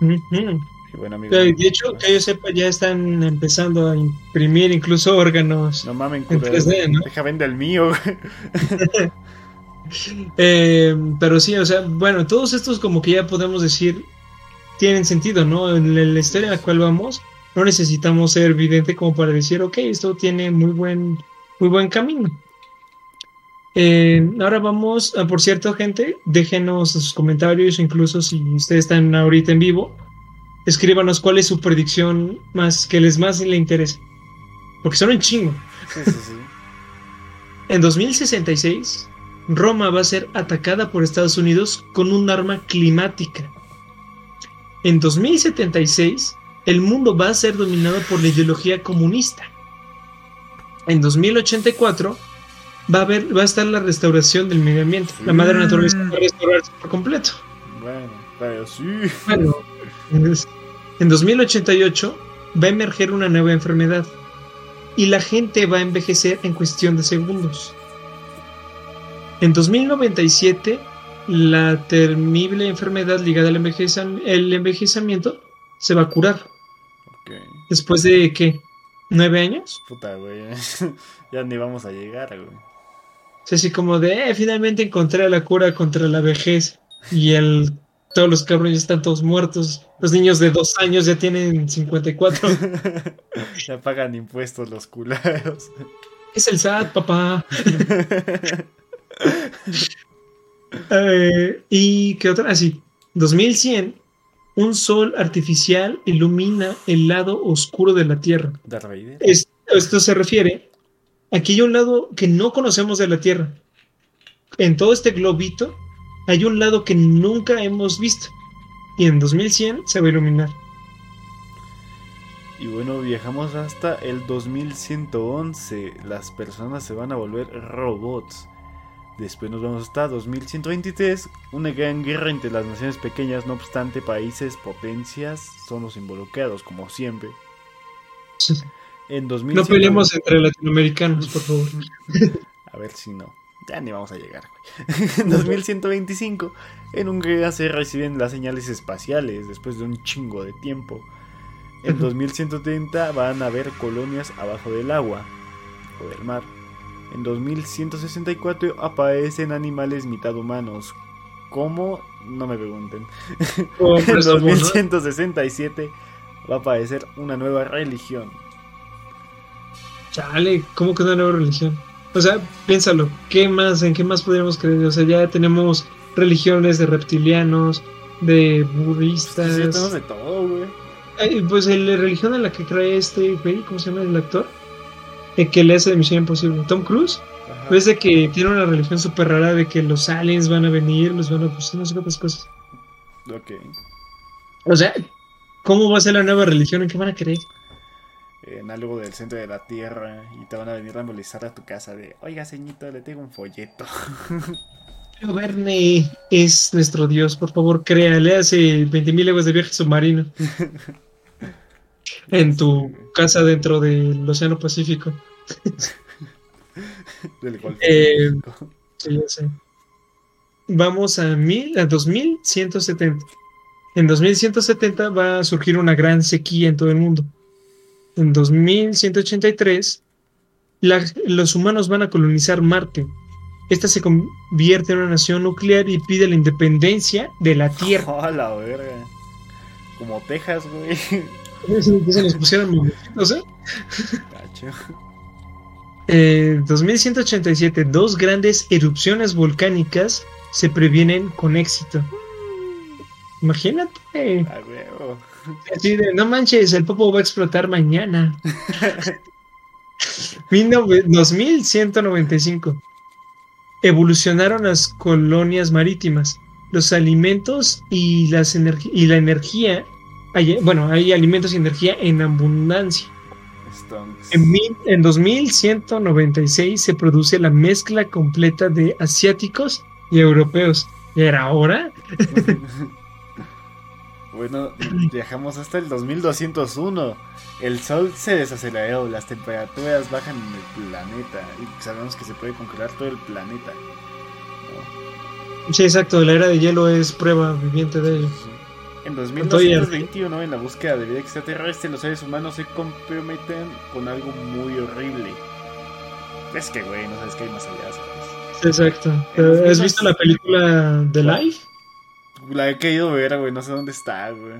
Ujú. Y bueno, amigo. De hecho, que yo sepa, ya están empezando a imprimir incluso órganos. No mames, en culero. 3D, ¿no? Deja vender el mío. Eh, pero sí, o sea, bueno, todos estos como que ya podemos decir tienen sentido, ¿no? En la, historia en la cual vamos, no necesitamos ser evidente como para decir, ok, esto tiene muy buen, muy buen camino. Eh, ahora vamos, ah, por cierto, gente, déjenos sus comentarios, incluso si ustedes están ahorita en vivo, escríbanos cuál es su predicción más que les más le interese. Porque son un chingo. Sí, sí, sí. En 2066, Roma va a ser atacada por Estados Unidos con un arma climática. En 2076, el mundo va a ser dominado por la ideología comunista. En 2084, va a, haber, va a estar la restauración del medio ambiente. La madre naturaleza va a restaurarse por completo. Bueno, pero sí. Bueno, en 2088 va a emerger una nueva enfermedad y la gente va a envejecer en cuestión de segundos. En 2097, la temible enfermedad ligada al el envejecimiento se va a curar. Después de, ¿qué? ¿Nueve años? Puta, güey. ya ni vamos a llegar, güey. O sea, así como de, eh, finalmente encontré la cura contra la vejez y el, todos los cabrones están todos muertos. Los niños de dos años ya tienen 54. ya pagan impuestos los culeros. es el SAT, papá. Eh, ¿Y qué otra? Así, 2100, un sol artificial ilumina el lado oscuro de la Tierra. Darth Vader. Es- esto se refiere a que hay un lado que no conocemos de la Tierra. En todo este globito hay un lado que nunca hemos visto. Y en 2100 se va a iluminar. Y bueno, viajamos hasta el 2111. Las personas se van a volver robots. Después nos vamos hasta 2123. Una gran guerra entre las naciones pequeñas. No obstante, países, potencias son los involucrados, como siempre. En 2100 No peleemos entre latinoamericanos, por favor. A ver si no. Ya ni vamos a llegar, güey. En 2125, en Hungría se reciben las señales espaciales después de un chingo de tiempo. En Ujú. 2130 van a haber colonias abajo del agua o del mar. En 2164 aparecen animales mitad humanos. ¿Cómo? No me pregunten. Oh, En pero somos, ¿no? 2167 va a aparecer una nueva religión. Chale, ¿cómo que una nueva religión? O sea, piénsalo, ¿qué más, en qué más podríamos creer? O sea, ya tenemos religiones de reptilianos, de budistas. Sí, tenemos de todo, güey. Pues la religión en la que cree este güey, ¿cómo se llama el actor? El que le hace de Misión Imposible, Tom Cruise. Ajá. Ves de que tiene una religión súper rara de que los aliens van a venir, los van a pues no sé qué otras cosas. Ok. O sea, ¿cómo va a ser la nueva religión? ¿En qué van a creer? en algo del centro de la tierra y te van a venir a molestar a tu casa de, oiga, ceñito, le tengo un folleto. Verne es nuestro Dios, por favor, créale, hace 20.000 leguas de viaje submarino en tu casa dentro del Océano Pacífico. Del Eh. Sí, ya sé. Vamos a, mil, a 2170. En 2170 va a surgir una gran sequía en todo el mundo. En 2183, la- los humanos van a colonizar Marte. Esta se convierte en una nación nuclear y pide la independencia de la Tierra. Oh, la verga. Como Texas, güey. Se nos pusieron ¿eh? Eh, 2187, dos grandes erupciones volcánicas se previenen con éxito. Imagínate. Así de, no manches, el popo va a explotar mañana. 19- 2195. Evolucionaron las colonias marítimas. Los alimentos y, las y la energía. Hay- bueno, hay alimentos y energía en abundancia. Stonks. En, mil- en 2196 se produce la mezcla completa de asiáticos y europeos. ¿Y era ahora? bueno, viajamos hasta el 2201. El sol se desaceleró, las temperaturas bajan en el planeta. Y sabemos que se puede congelar todo el planeta. ¿no? Sí, exacto. La era de hielo es prueba viviente de ello. En Estoy 2221, en la búsqueda de vida extraterrestre, los seres humanos se comprometen con algo muy horrible. Es que, güey, no sabes qué hay más allá, ¿sabes? Exacto. ¿Has visto la película The Life? La he querido ver, güey, no sé dónde está, güey.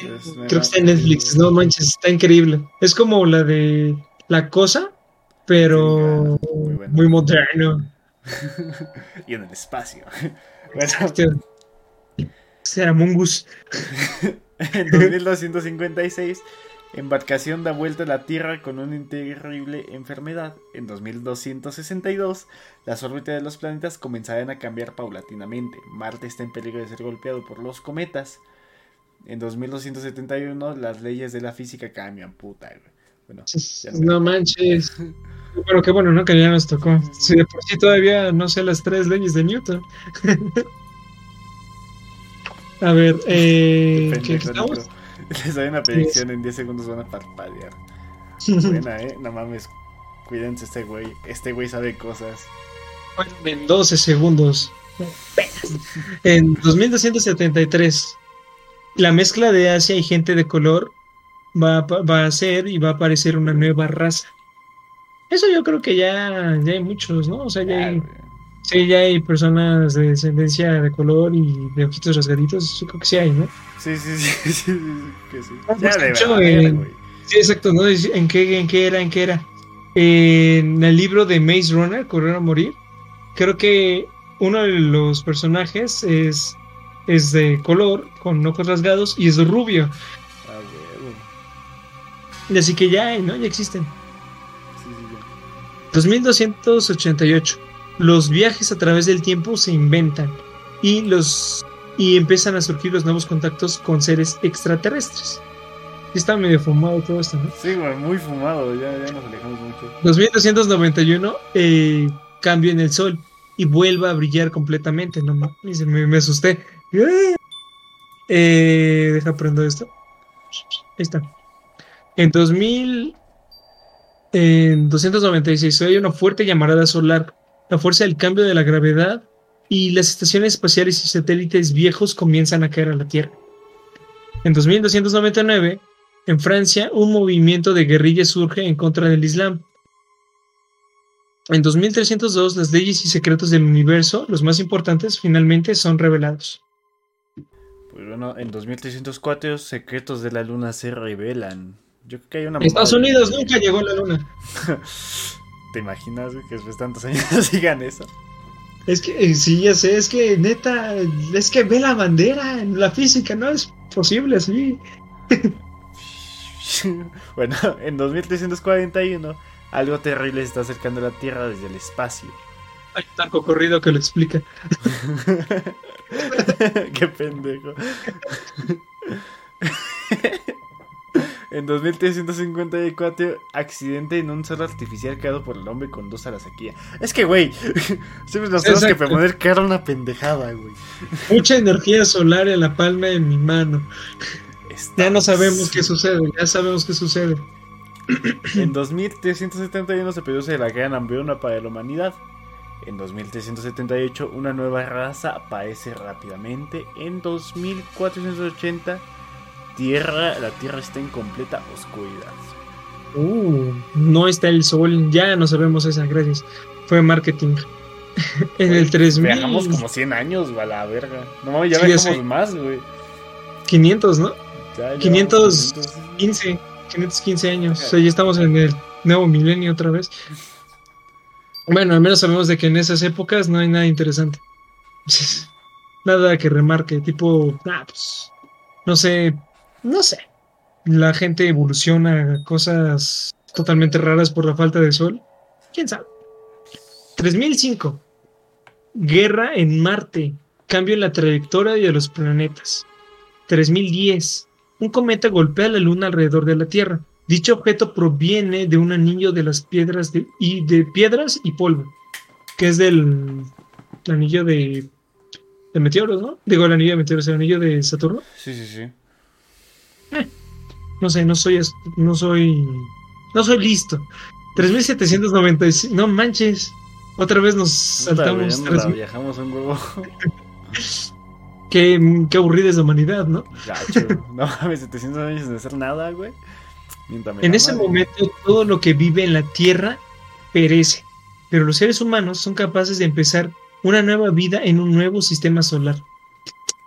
Creo que está en Netflix. No manches, está increíble. Es como la de La Cosa, pero Sí, muy moderno. y en el espacio. bueno, Será Mongus. En 2256, embarcación da vuelta a la Tierra con una terrible enfermedad. En 2262, las órbitas de los planetas comenzarán a cambiar paulatinamente. Marte está en peligro de ser golpeado por los cometas. En 2271, las leyes de la física cambian, puta, Bueno, no manches. Pero qué bueno, ¿no? Que ya nos tocó. Si de por sí todavía no sé las tres leyes de Newton. A ver, eh, ¿qué estamos? Les doy una predicción, en 10 segundos van a parpadear. Buena, eh, no mames. Cuídense este güey. Este güey sabe cosas. Bueno, en 12 segundos. en 2273, la mezcla de Asia y gente de color va, va a ser y va a aparecer una nueva raza. Eso yo creo que ya, ya hay muchos, ¿no? O sea, ya hay, sí, ya hay personas de descendencia de color y de ojitos rasgaditos. Yo creo que sí hay, ¿no? Sí, sí, sí, sí, que sí. Ah, ya pues, sí, exacto, ¿no? ¿En qué, ¿En qué era? ¿En qué era? En el libro de Maze Runner, Correr a Morir, creo que uno de los personajes es, es de color, con ojos rasgados, y es rubio. Ah, Así que ya hay, ¿no? Ya existen. 2288. Los viajes a través del tiempo se inventan y los y empiezan a surgir los nuevos contactos con seres extraterrestres. Está medio fumado todo esto, ¿no? Sí, muy fumado, ya, nos alejamos mucho. 2291, eh, cambio en el sol y vuelva a brillar completamente, no me, me asusté. Eh, deja prender esto. Ahí está. En 2000, en 296 hay una fuerte llamarada solar. La fuerza del cambio de la gravedad y las estaciones espaciales y satélites viejos comienzan a caer a la Tierra. En 2299, en Francia, un movimiento de guerrilla surge en contra del Islam. En 2302, las leyes y secretos del universo, los más importantes, finalmente son revelados. Pues bueno, en 2304, secretos de la luna se revelan. Yo creo que hay una. Estados Unidos nunca llegó a la luna. ¿Te imaginas que después de tantos años sigan eso? Es que, eh, sí, ya sé, es que neta, es que ve la bandera en la física, no es posible así. bueno, en 2341, algo terrible se está acercando a la Tierra desde el espacio. Hay un arco corrido que lo explica. Qué pendejo. En 2354, accidente en un sol artificial creado por el hombre conduce a la sequía. Es que, güey, siempre nos tenemos que poner cara una pendejada, güey. Mucha energía solar en la palma de mi mano. Ya no sabemos qué sucede, ya sabemos qué sucede. En 2371 se produce la gran hambruna para la humanidad. En 2378 una nueva raza aparece rápidamente. En 2480 Tierra, la Tierra está en completa oscuridad. Uh, no está el sol, ya no sabemos esa, gracias. Fue marketing. en el 3000. Viajamos como 100 años, güey, a la verga. No ya viajamos más, güey. 500, ¿no? 515, 515 años. O sea, ya estamos en el nuevo milenio otra vez. Bueno, al menos sabemos de que en esas épocas no hay nada interesante. nada que remarque, tipo, ah, pues, no sé, no sé, la gente evoluciona cosas totalmente raras por la falta de sol. ¿Quién sabe? 3005. Guerra en Marte. Cambio en la trayectoria de los planetas. 3010. Un cometa golpea la luna alrededor de la Tierra. Dicho objeto proviene de un anillo de las piedras de, y de piedras y polvo, que es del anillo de, de meteoros, ¿no? Digo el anillo de meteoros, el anillo de Saturno. Sí, sí, sí. No sé, no soy, no soy, no soy listo. 3795, no manches. Otra vez nos saltamos. viajamos un huevo. qué, qué aburrida es la humanidad, ¿no? Gacho. No mames, 700 años de hacer nada, güey. en ese momento, todo lo que vive en la Tierra perece. Pero los seres humanos son capaces de empezar una nueva vida en un nuevo sistema solar.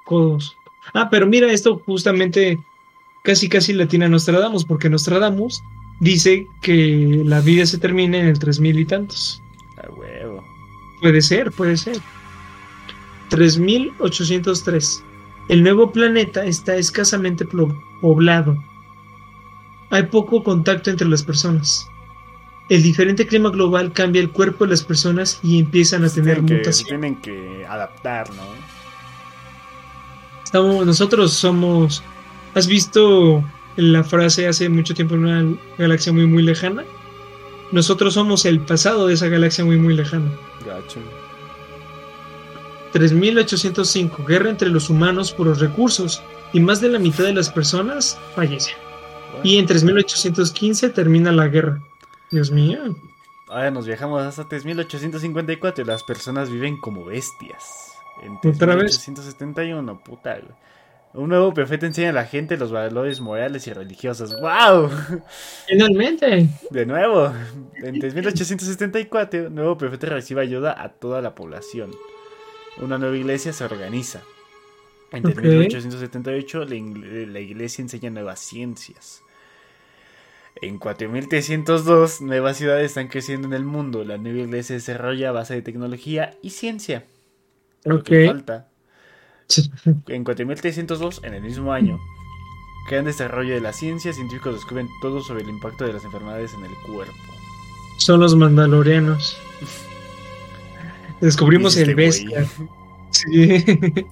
Codos. Ah, pero mira, esto justamente casi casi latina Nostradamus, porque Nostradamus dice que la vida se termina en el 3000 y tantos. A huevo. Puede ser, puede ser. 3803. El nuevo planeta está escasamente poblado. Hay poco contacto entre las personas. El diferente clima global cambia el cuerpo de las personas y empiezan a tener mutaciones. Tienen que adaptar, ¿no? Estamos, nosotros somos. ¿Has visto la frase hace mucho tiempo en una galaxia muy muy lejana? Nosotros somos el pasado de esa galaxia muy muy lejana. Gacho. 3805. Guerra entre los humanos por los recursos y más de la mitad de las personas fallecen. Y en 3815 termina la guerra. Dios mío. Ahora nos viajamos hasta 3854 y las personas viven como bestias. En 3871, puta, güey. Un nuevo profeta enseña a la gente los valores morales y religiosos. ¡Wow! Finalmente. De nuevo. En 3874, un nuevo profeta recibe ayuda a toda la población. Una nueva iglesia se organiza. En 1878 la, iglesia enseña nuevas ciencias. En 4302 nuevas ciudades están creciendo en el mundo. La nueva iglesia desarrolla base de tecnología y ciencia. Ok. Falta. En 4302, en el mismo año, en desarrollo de la ciencia, científicos descubren todo sobre el impacto de las enfermedades en el cuerpo. Son los mandalorianos. Descubrimos el bestia. Sí.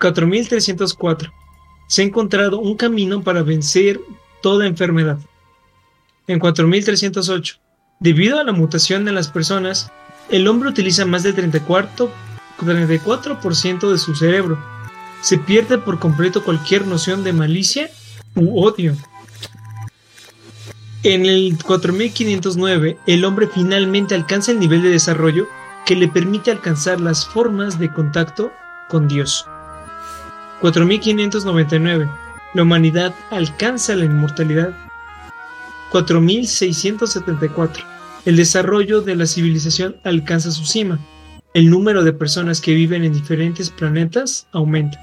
4304. Se ha encontrado un camino para vencer toda enfermedad. En 4308. Debido a la mutación en las personas, el hombre utiliza más del 34, 34% de su cerebro. Se pierde por completo cualquier noción de malicia u odio. En el 4509, el hombre finalmente alcanza el nivel de desarrollo que le permite alcanzar las formas de contacto con Dios. 4599. La humanidad alcanza la inmortalidad. 4674. El desarrollo de la civilización alcanza su cima. El número de personas que viven en diferentes planetas aumenta.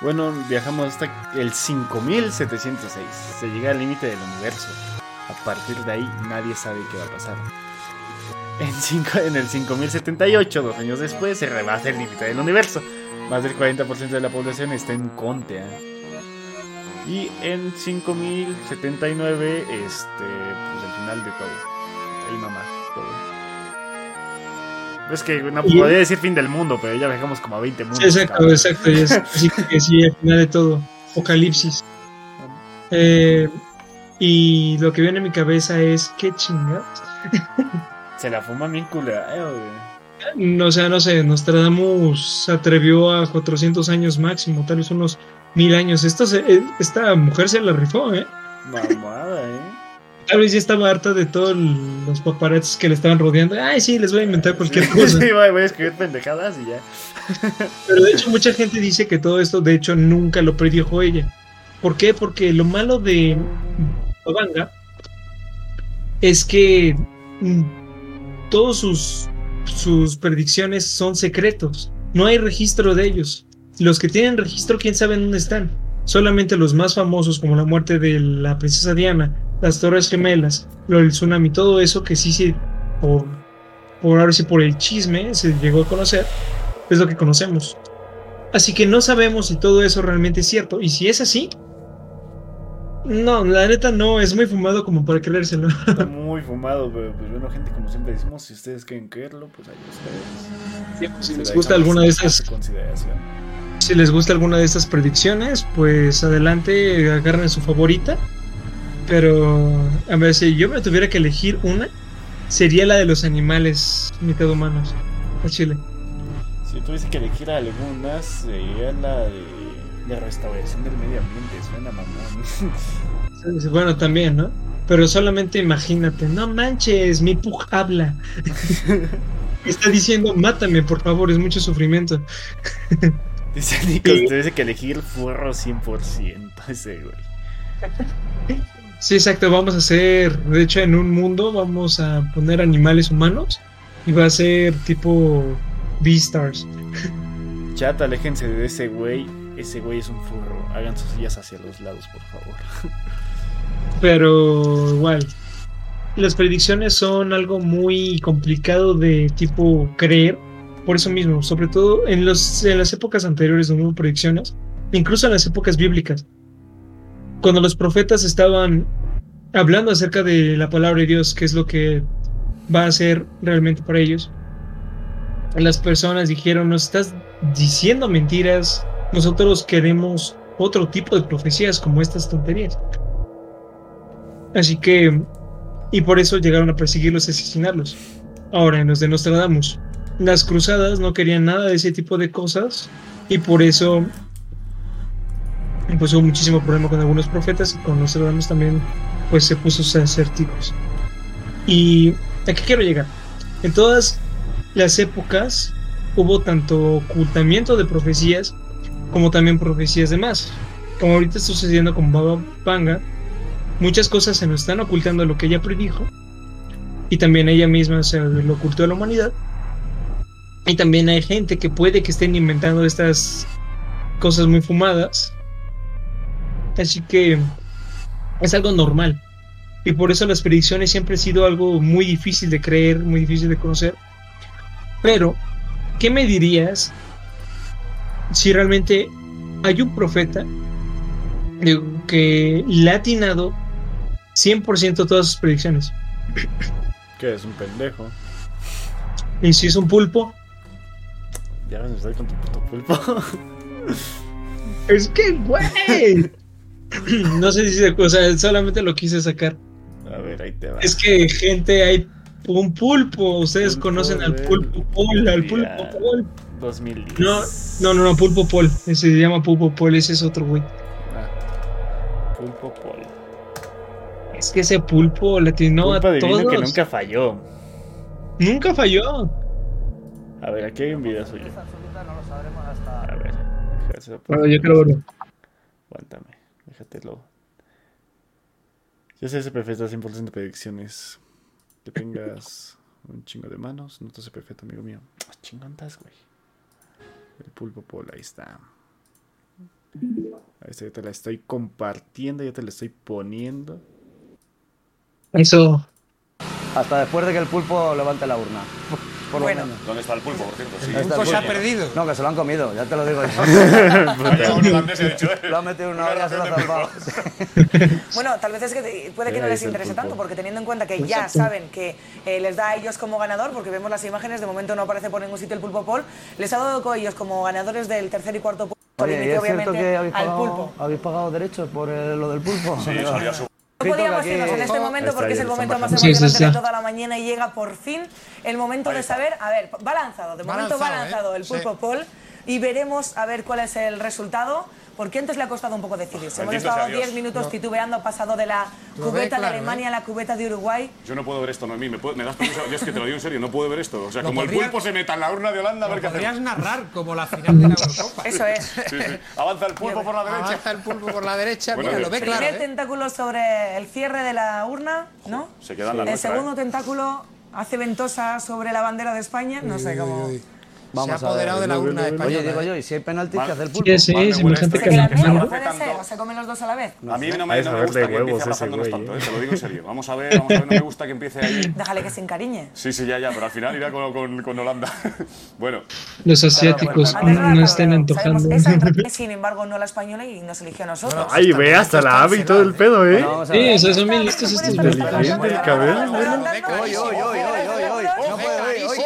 Bueno, viajamos hasta el 5706. Se llega al límite del universo. A partir de ahí nadie sabe qué va a pasar. En, el 5078, dos años después, se rebasa el límite del universo. Más del 40% de la población está en Contea. Y en 5079, este, pues el final de todo. Ahí mamá. Es que no podría decir fin del mundo, pero ya viajamos como a 20 mundos. exacto, exacto. Y es, así que sí, el final de todo. Apocalipsis. Eh, y lo que viene a mi cabeza es: ¿qué chingados? Se la fuma bien culera, No, o sea, no sé, Nostradamus se atrevió a 400 años máximo, tal vez unos mil años. Esta, eh, esta mujer se la rifó, ¿eh? Mamada, ¿eh? Tal vez ya estaba harta de todos los paparazzis que le estaban rodeando. Ay, sí, les voy a inventar cualquier cosa. sí, voy a escribir pendejadas y ya. Pero de hecho, mucha gente dice que todo esto, de hecho, nunca lo predijo ella. ¿Por qué? Porque lo malo de Obanga es que mm, todos sus, sus predicciones son secretos. No hay registro de ellos. Los que tienen registro, quién sabe dónde están. Solamente los más famosos, como la muerte de la princesa Diana, las Torres Gemelas, lo del tsunami, todo eso que sí, sí, por, por ahora sí, por el chisme se llegó a conocer, es lo que conocemos. Así que no sabemos si todo eso realmente es cierto. Y si es así, no, la neta no, es muy fumado como para creérselo. Está muy fumado, pero pues bueno, gente, como siempre decimos, si ustedes quieren creerlo, pues ahí ustedes. Pues, si les gusta alguna de esas. Si les gusta alguna de estas predicciones, pues adelante, agarren su favorita. Pero, a ver, si yo me tuviera que elegir una, sería la de los animales mitad humanos. A Chile. Si tuviese que elegir alguna, sería la de de restauración del medio ambiente, suena mamón. Bueno, también, ¿no? Pero solamente imagínate, no manches, mi pug habla. Está diciendo, mátame, por favor, es mucho sufrimiento. Dice Nico, dice que elegir furro 100%, ese güey. Sí, exacto, vamos a hacer, de hecho en un mundo vamos a poner animales humanos y va a ser tipo Beastars. Chat, aléjense de ese güey ese güey es un furro. Hagan sus sillas hacia los lados, por favor. Pero igual, las predicciones son algo muy complicado de tipo creer, por eso mismo, sobre todo en, los, en las épocas anteriores donde hubo predicciones, incluso en las épocas bíblicas, cuando los profetas estaban hablando acerca de la palabra de Dios, que es lo que va a ser realmente para ellos, las personas dijeron, nos estás diciendo mentiras, nosotros queremos otro tipo de profecías como estas tonterías. Así que, y por eso llegaron a perseguirlos y asesinarlos. Ahora, en los de Nostradamus, las cruzadas no querían nada de ese tipo de cosas y por eso pues hubo muchísimo problema con algunos profetas y con Nostradamus también pues se puso a hacer tipos. Y aquí quiero llegar. En todas las épocas hubo tanto ocultamiento de profecías como también profecías de más. Como ahorita está sucediendo con Baba Panga, muchas cosas se nos están ocultando lo que ella predijo y también ella misma se lo ocultó a la humanidad. Y también hay gente que puede que estén inventando estas cosas muy fumadas. Así que es algo normal. Y por eso las predicciones siempre han sido algo muy difícil de creer, muy difícil de conocer. Pero, ¿qué me dirías si realmente hay un profeta que le ha atinado 100% todas sus predicciones? Que es un pendejo. Y si es un pulpo, Ya a estar con tu puto pulpo. es que, güey. no sé si se, o sea, solamente lo quise sacar. A ver, ahí te va. Es que gente hay un pulpo, ustedes Pulpo conocen al pulpo pol, al pulpo pol. 2010. No, no, no, no, pulpo pol, ese se llama pulpo pol, ese es otro güey. Ah. Pulpo Pol. Es que ese pulpo latino a Pulpo divino todos. que nunca falló. Nunca falló. A ver, aquí hay un video suyo. absoluta no lo sabremos hasta... A ver, Bueno, yo creo que Aguántame, déjatelo. Yo sé ese perfecto 100% de predicciones. Que tengas un chingo de manos. No te sé perfecto, amigo mío. Ah, Chingón estás, güey. El pulpo pol, ahí está. Ahí está, yo te la estoy compartiendo, yo te la estoy poniendo. Eso. Hasta después de que el pulpo levante la urna. Por lo Bueno. menos. ¿Dónde está el pulpo, por cierto? Sí. Está pulpo el se ha perdido. No, que se lo han comido, ya te lo digo eh, lo han metido una olla, se lo ha zampado. Bueno, tal vez es que puede que no les el interese tanto, porque teniendo en cuenta que ya Exacto. saben que eh, les da a ellos como ganador, porque vemos las imágenes, de momento no aparece por ningún sitio el pulpo Paul, les ha dado con ellos como ganadores del tercer y cuarto puesto, Oye, ¿y es cierto que habéis al pagado, pulpo. habéis pagado derechos por eh, lo del pulpo? Sí. No podíamos irnos en este momento porque es el momento más bajando. Sí, sí, emocionante de toda la mañana y llega por fin el momento de saber, a ver, va lanzado, de momento va lanzado, ¿eh? el pulpo Paul y veremos a ver cuál es el resultado. Porque antes le ha costado un poco decidirse. Hemos Bendito estado sea Dios. 10 minutos titubeando, ha pasado de la cubeta de claro, Alemania ¿eh? a la cubeta de Uruguay. Yo no puedo ver esto, Noemí. ¿Me, puedo- ¿Me das permiso? Yo es que te lo digo en serio, no puedo ver esto. O sea, Lo como el pulpo se meta en la urna de Holanda, a ver qué Podrías hacemos. narrar como la final de la Eurocopa. Eso es. Sí, sí. Avanza el pulpo por la derecha. Avanza el pulpo por la derecha, Bueno, mira, lo ve Primer claro. Primer ¿eh? tentáculo sobre el cierre de la urna, ¿no? Se queda en la El nuestra, segundo ¿eh? tentáculo hace ventosa sobre la bandera de España. No sé cómo. Vamos Se ha a ver. apoderado de la urna Oye, española. digo ¿eh? yo, y si hay penaltis, Mal- ¿qué hace el pulpo? Sí, sí, huele gente esto ¿Se que gana. ¿Puede ser? ¿O se comen los dos a la vez? A mí no me, no gusta de que empiece abrazándonos güey, tanto, ¿eh? ¿eh? te lo digo en serio. Vamos a ver, vamos a ver, no me gusta que empiece ahí. Déjale que se encariñe. Sí, sí, ya, ya, pero al final irá con, con, con Holanda. bueno, Los asiáticos no, no estén antojando. Sin embargo, no la española y nos eligió a nosotros. Ay, ve hasta la ave y todo el pedo, ¿eh? Bueno, vamos a Sí, ver. o sea, son bien listos estos Oye, oye, oye, oye, oye, oye. No puede ver, oye,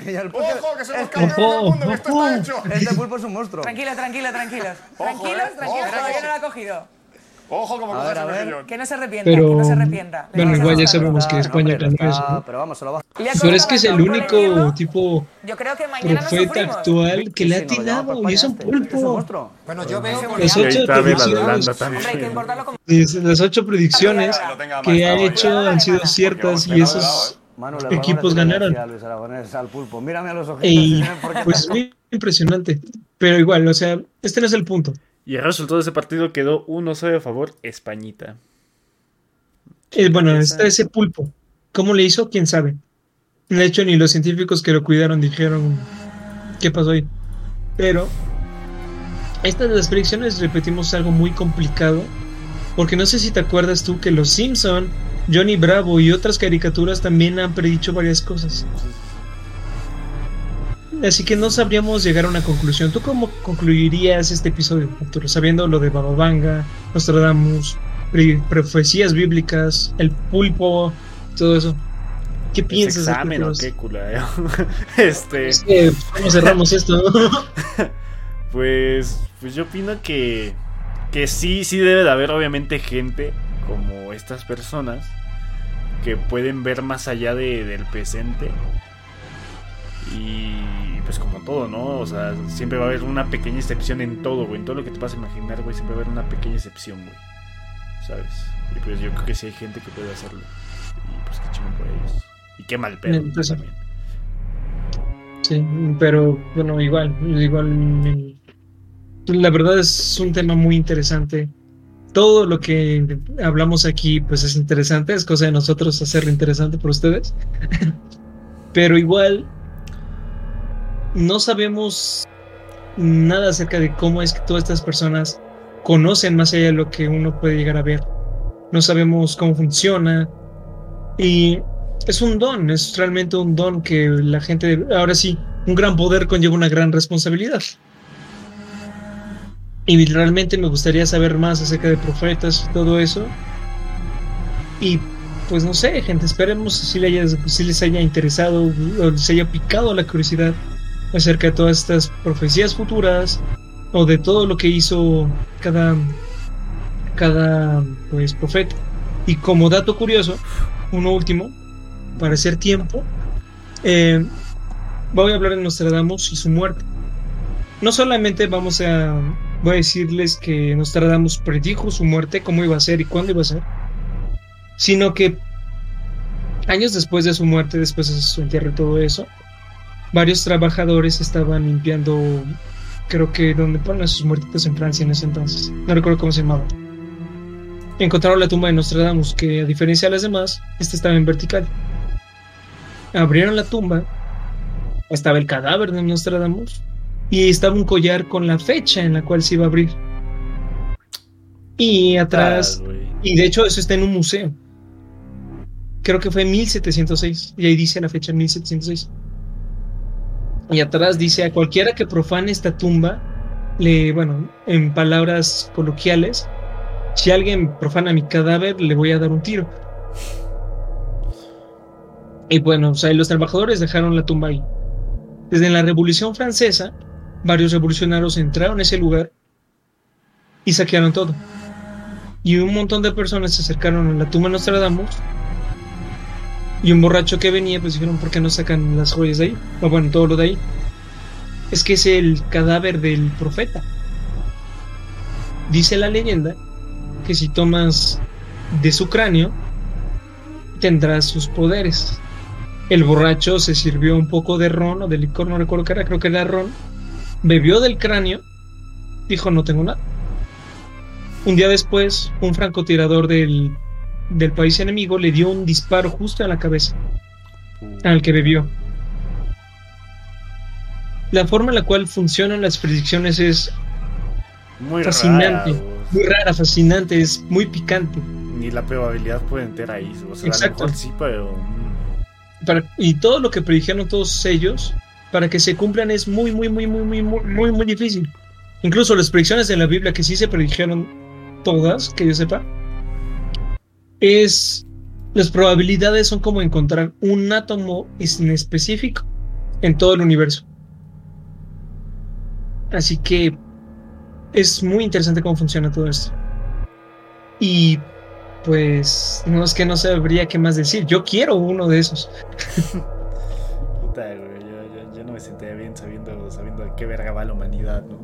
pulpo- ¡Ojo, que se nos cae todo el mundo, que esto está hecho! Este pulpo es un monstruo. Tranquilo, tranquilo, tranquilos. Ojo, Tranquilos, eh. tranquilos, Ojo, todavía eh. no lo ha cogido. Ojo, como A cojas ver, a el ver. mejillón. Que no se arrepienta, Pero, que no se arrepienta. Le bueno, igual ya sabemos que España no, hombre, eso. Pero vamos, se lo va. Le ha Pero es que es el único tipo Yo creo que mañana nos profeta actual que le ha no, atinado y es un. Es pulpo. monstruo. Bueno, yo veo con ocho predicciones. Las ocho predicciones Que ha eh. hecho han sido ciertas y esos Manu, le equipos ganaron. referencia a Luis Aragonés, al pulpo. Mírame a los ojitos. Y porque pues es muy impresionante. Pero igual, o sea, este no es el punto. Y el resultado de ese partido quedó 1-0 a favor Españita. Eh, bueno, está ese pulpo. ¿Cómo le hizo? ¿Quién sabe? De hecho, ni los científicos que lo cuidaron dijeron qué pasó ahí. Pero estas de las predicciones, repetimos, algo muy complicado. Porque no sé si te acuerdas tú que los Simpson, Johnny Bravo y otras caricaturas también han predicho varias cosas. así que no sabríamos llegar a una conclusión. ¿Tú cómo concluirías este episodio, Arturo? Sabiendo lo de Bababanga, Nostradamus, pre- profecías bíblicas, el pulpo, todo eso. ¿Qué ¿Es piensas? de examen o qué cula? eh? este, Es que, ¿Cómo cerramos esto? pues, pues yo opino que, que sí, sí debe de haber obviamente gente como estas personas que pueden ver más allá de- del presente. Y pues como todo, ¿no? O sea, siempre va a haber una pequeña excepción en todo, güey. En todo lo que te vas a imaginar, güey, siempre va a haber una pequeña excepción, güey. ¿Sabes? Y pues yo creo que sí hay gente que puede hacerlo. Y pues qué chingón por ellos. Y qué mal pedo también. Sí, pero bueno, igual, igual. La verdad es un tema muy interesante. Todo lo que hablamos aquí, pues es interesante, es cosa de nosotros hacerlo interesante por ustedes. pero igual, no sabemos nada acerca de cómo es que todas estas personas conocen más allá de lo que uno puede llegar a ver. No sabemos cómo funciona. Y es un don, es realmente un don que la gente, ahora sí, un gran poder conlleva una gran responsabilidad. Y realmente me gustaría saber más acerca de profetas y todo eso. Y pues no sé, gente, esperemos si, le si les haya interesado o les haya picado la curiosidad acerca de todas estas profecías futuras o de todo lo que hizo cada, cada pues, profeta. Y como dato curioso, uno último, para hacer tiempo, eh, voy a hablar de Nostradamus y su muerte. No solamente vamos a, voy a decirles que Nostradamus predijo su muerte, cómo iba a ser y cuándo iba a ser, sino que años después de su muerte, después de su entierro y todo eso, varios trabajadores estaban limpiando, creo que donde ponen a sus muertitos en Francia en ese entonces, no recuerdo cómo se llamaba. Encontraron la tumba de Nostradamus, que a diferencia de las demás, esta estaba en vertical. Abrieron la tumba, estaba el cadáver de Nostradamus y estaba un collar con la fecha en la cual se iba a abrir. Y atrás, Ah, y de hecho eso está en un museo. Creo que fue 1706 y ahí dice la fecha 1706. Y atrás dice a cualquiera que profane esta tumba, le, bueno, en palabras coloquiales, si alguien profana mi cadáver, le voy a dar un tiro. Y bueno, o sea, los trabajadores dejaron la tumba ahí. Desde la Revolución Francesa, varios revolucionarios entraron a ese lugar y saquearon todo. Y un montón de personas se acercaron a la tumba de Nostradamus. Y un borracho que venía, pues dijeron, ¿por qué no sacan las joyas de ahí? O bueno, todo lo de ahí. Es que es el cadáver del profeta. Dice la leyenda que si tomas de su cráneo, tendrás sus poderes. El borracho se sirvió un poco de ron o de licor, no recuerdo qué era, creo que era ron. Bebió del cráneo, dijo no tengo nada. Un día después, un francotirador del, del país enemigo le dio un disparo justo en la cabeza al que bebió. La forma en la cual funcionan las predicciones es Muy fascinante. raro. muy rara, fascinante, es muy picante. Ni la probabilidad puede entrar ahí. O sea, a lo Exacto. mejor sí, pero. mm, Para- y todo lo que predijeron todos ellos, para que se cumplan es muy, muy, muy, muy, muy, muy, muy, muy difícil. Incluso las predicciones de la Biblia que sí se predijeron todas, que yo sepa, es las probabilidades son como encontrar un átomo en específico en todo el universo. Así que es muy interesante cómo funciona todo esto. Y pues no es que no sabría qué más decir. Yo quiero uno de esos. Puta, güey. Me sentiría bien sabiendo, sabiendo de qué verga va la humanidad, ¿no?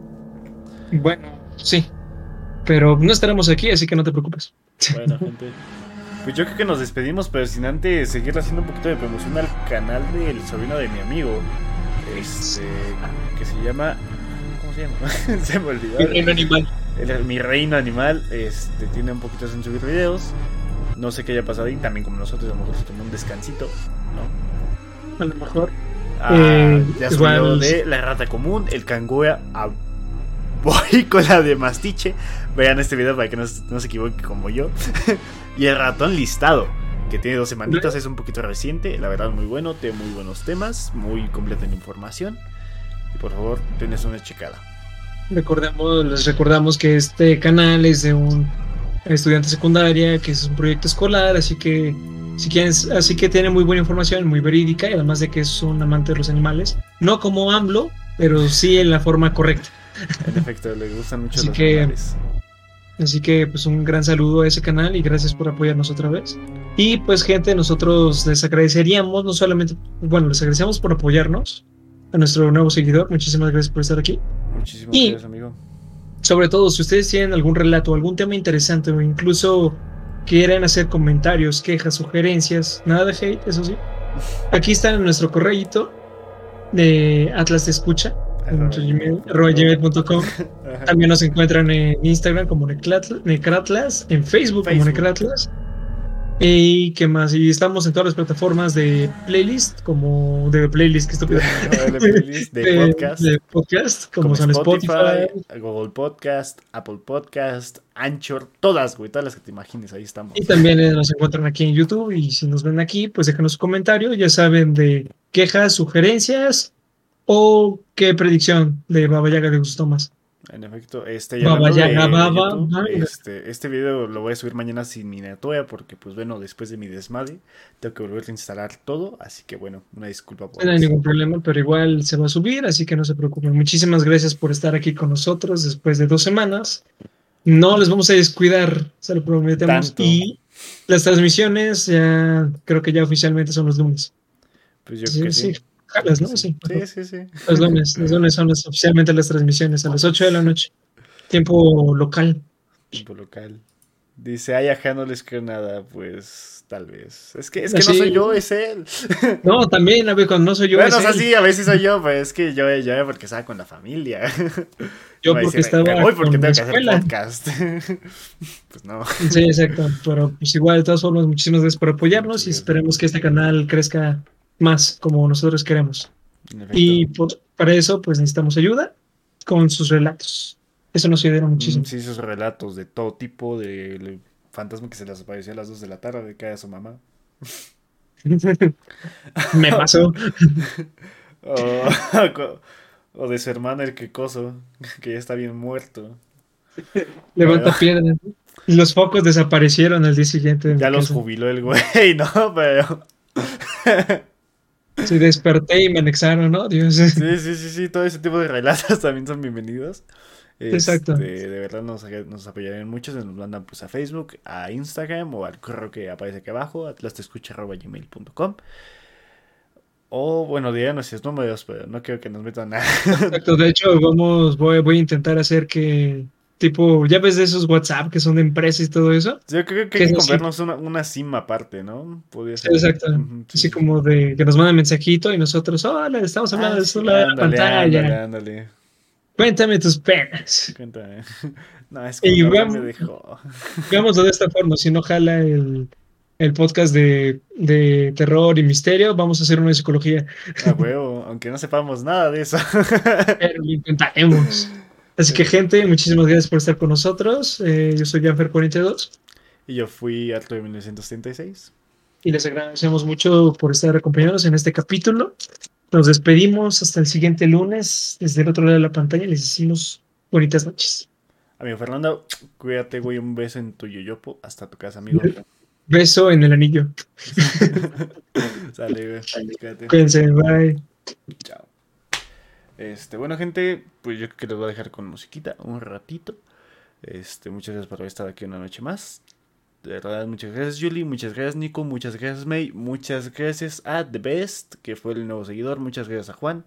Bueno, sí. Pero no estaremos aquí, así que no te preocupes. Bueno, gente. Pues yo creo que nos despedimos, pero sin antes seguir haciendo un poquito de promoción al canal del sobrino de mi amigo. Este. Que se llama. ¿Cómo se llama? se me olvidó. animal. El- mi reino animal este, tiene un poquito sin subir videos. No sé qué haya pasado ahí. También como nosotros, a lo mejor se tomó un descansito, ¿no? A lo mejor. Ah, Eh, igual- de la rata común, el cangua a la de mastiche. Vean este video para que no, se- no se equivoque como yo. y el ratón listado, que tiene dos semanitas, es un poquito reciente. La verdad, muy bueno, tiene muy buenos temas, muy completa en información. Y por favor, tienes una checada. Recordemos, les recordamos que este canal es de un estudiante secundaria, que es un proyecto escolar, así que si quieren, así que tiene muy buena información, muy verídica, y además de que es un amante de los animales, no como AMLO, pero sí en la forma correcta. En efecto, le gustan mucho Así los que- animales. Así que pues un gran saludo a ese canal y gracias por apoyarnos otra vez. Y pues gente, nosotros les agradeceríamos, no solamente, bueno, les agradecemos por apoyarnos a nuestro nuevo seguidor, muchísimas gracias por estar aquí. Muchísimas y- gracias, amigo. Sobre todo, si ustedes tienen algún relato, algún tema interesante o incluso quieren hacer comentarios, quejas, sugerencias, nada de hate, eso sí. Aquí está en nuestro correíto de Atlas te escucha, gmail.com. También nos encuentran en Instagram como Necratl- Necratlas, en Facebook, como Facebook. Necratlas. Y qué más, y estamos en todas las plataformas de playlist, como de playlist, que estúpido. de playlist, de podcast. de podcast, como, como son Spotify, Google Podcast, Apple Podcast, Anchor, todas, güey, todas las que te imagines, ahí estamos. Y también eh, nos encuentran aquí en YouTube. Y si nos ven aquí, pues déjanos su comentario. Ya saben de quejas, sugerencias o qué predicción de Baba Yaga les gustó más. En efecto, este, y Baba hablando de- Baba YouTube, este, este video lo voy a subir mañana sin miniatura porque, pues bueno, después de mi desmadre, tengo que volver a instalar todo, así que bueno, una disculpa por No hay ningún problema, pero igual se va a subir, así que no se preocupen. Muchísimas gracias por estar aquí con nosotros después de dos semanas. No les vamos a descuidar, se lo prometemos. Tanto. Y las transmisiones ya creo que ya oficialmente son los lunes. Pues yo Sí, creo que sí. sí. Jalas, ¿no? Sí, Sí. sí. Los lunes, los lunes son las- oficialmente las transmisiones a las 8 de la noche. Tiempo local. Tiempo local. Dice, ay, ajá, no les creo nada, pues tal vez. Es que, es que no soy yo, es él. No, también, a ver, cuando no soy yo. bueno, es o sea, él. sí, a veces soy yo, pero es que yo, yo porque estaba con la familia. Yo porque estaba "Me voy porque con la tengo que hacer escuela". podcast. pues no. Sí, exacto. Pero pues igual, de todas formas, muchísimas gracias por apoyarnos y esperemos que este canal crezca más como nosotros queremos. Y por- para eso, pues necesitamos ayuda con sus relatos. Eso nos muchísimo. Mm, Sí, sus relatos de todo tipo, del fantasma que se les apareció a las 2 de la tarde, que era su mamá. Me pasó. O, o de su hermano el quecoso, que ya está bien muerto. Levanta piedras. Los focos desaparecieron al día siguiente. de Ya los casa. jubiló el güey, ¿no? Pero... Sí, desperté y me anexaron, ¿no? Dios. Sí, sí, sí, sí, todo ese tipo de relatos también son bienvenidos. Exacto. Este, de verdad nos, nos apoyarían mucho, se nos mandan pues a Facebook, a Instagram o al correo que aparece aquí abajo, atlastescucha.gmail.com O bueno, dirían nuestros números, pero no creo que nos metan nada. Exacto. De hecho, vamos, voy, voy a intentar hacer que, tipo, ya ves de esos WhatsApp que son de empresas y todo eso. Yo creo que Que hay que comprarnos una, una SIM aparte, ¿no? Podría Sí, ser. exacto. Sí, Así sí. como de que nos mandan mensajito y nosotros, hola, estamos hablando Ah, de sí, eso en la ándale, pantalla. ándale, ándale. Cuéntame tus penas. Cuéntame. No, es que vamos- me dejó. Veámoslo de esta forma, si no jala el, el podcast de, de terror y misterio, vamos a hacer uno de psicología, A huevo, aunque no sepamos nada de eso. pero lo intentaremos. Así que gente, muchísimas gracias por estar con nosotros. Eh, yo soy Janfer42 Y yo fui Arto de 1936. y les agradecemos mucho por estar acompañados en este capítulo. Nos despedimos hasta el siguiente lunes. Desde el otro lado de la pantalla les decimos bonitas noches. Amigo Fernando, cuídate, güey. Un beso en tu yoyopo. Hasta tu casa, amigo. Beso en el anillo. Sale, güey. Cuídate. Cuídense, bye. Chao. Este, bueno, gente, pues yo creo que les voy a dejar con musiquita un ratito. Este, muchas gracias por haber estado aquí una noche más. De verdad, muchas gracias, Julie. Muchas gracias, Nico. Muchas gracias, May. Muchas gracias a The Best, que fue el nuevo seguidor. Muchas gracias a Juan.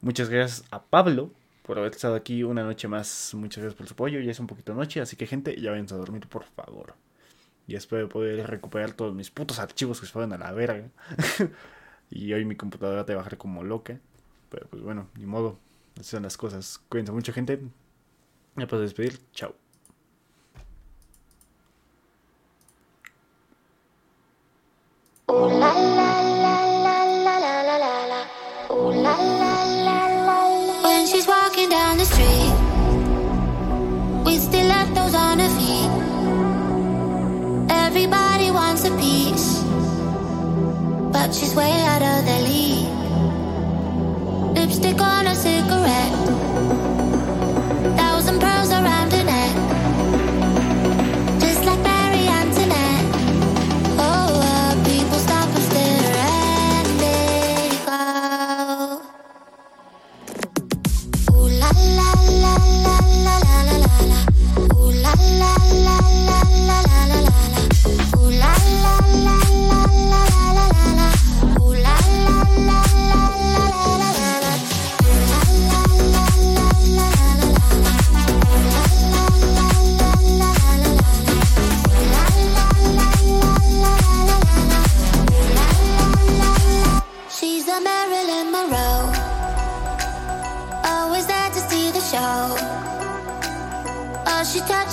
Muchas gracias a Pablo por haber estado aquí una noche más. Muchas gracias por su apoyo. Ya es un poquito noche, así que, gente, ya vayan a dormir, por favor. Y espero poder recuperar todos mis putos archivos que se fueron a la verga. y hoy mi computadora te va a bajar como loca. Pero pues bueno, ni modo. Esas son las cosas. Cuídense mucha gente. Me puedo despedir. Chao. Everybody wants a piece, but she's way out of their league. Lipstick on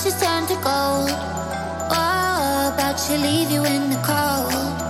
she's turned to gold. Oh, about to leave you in the cold.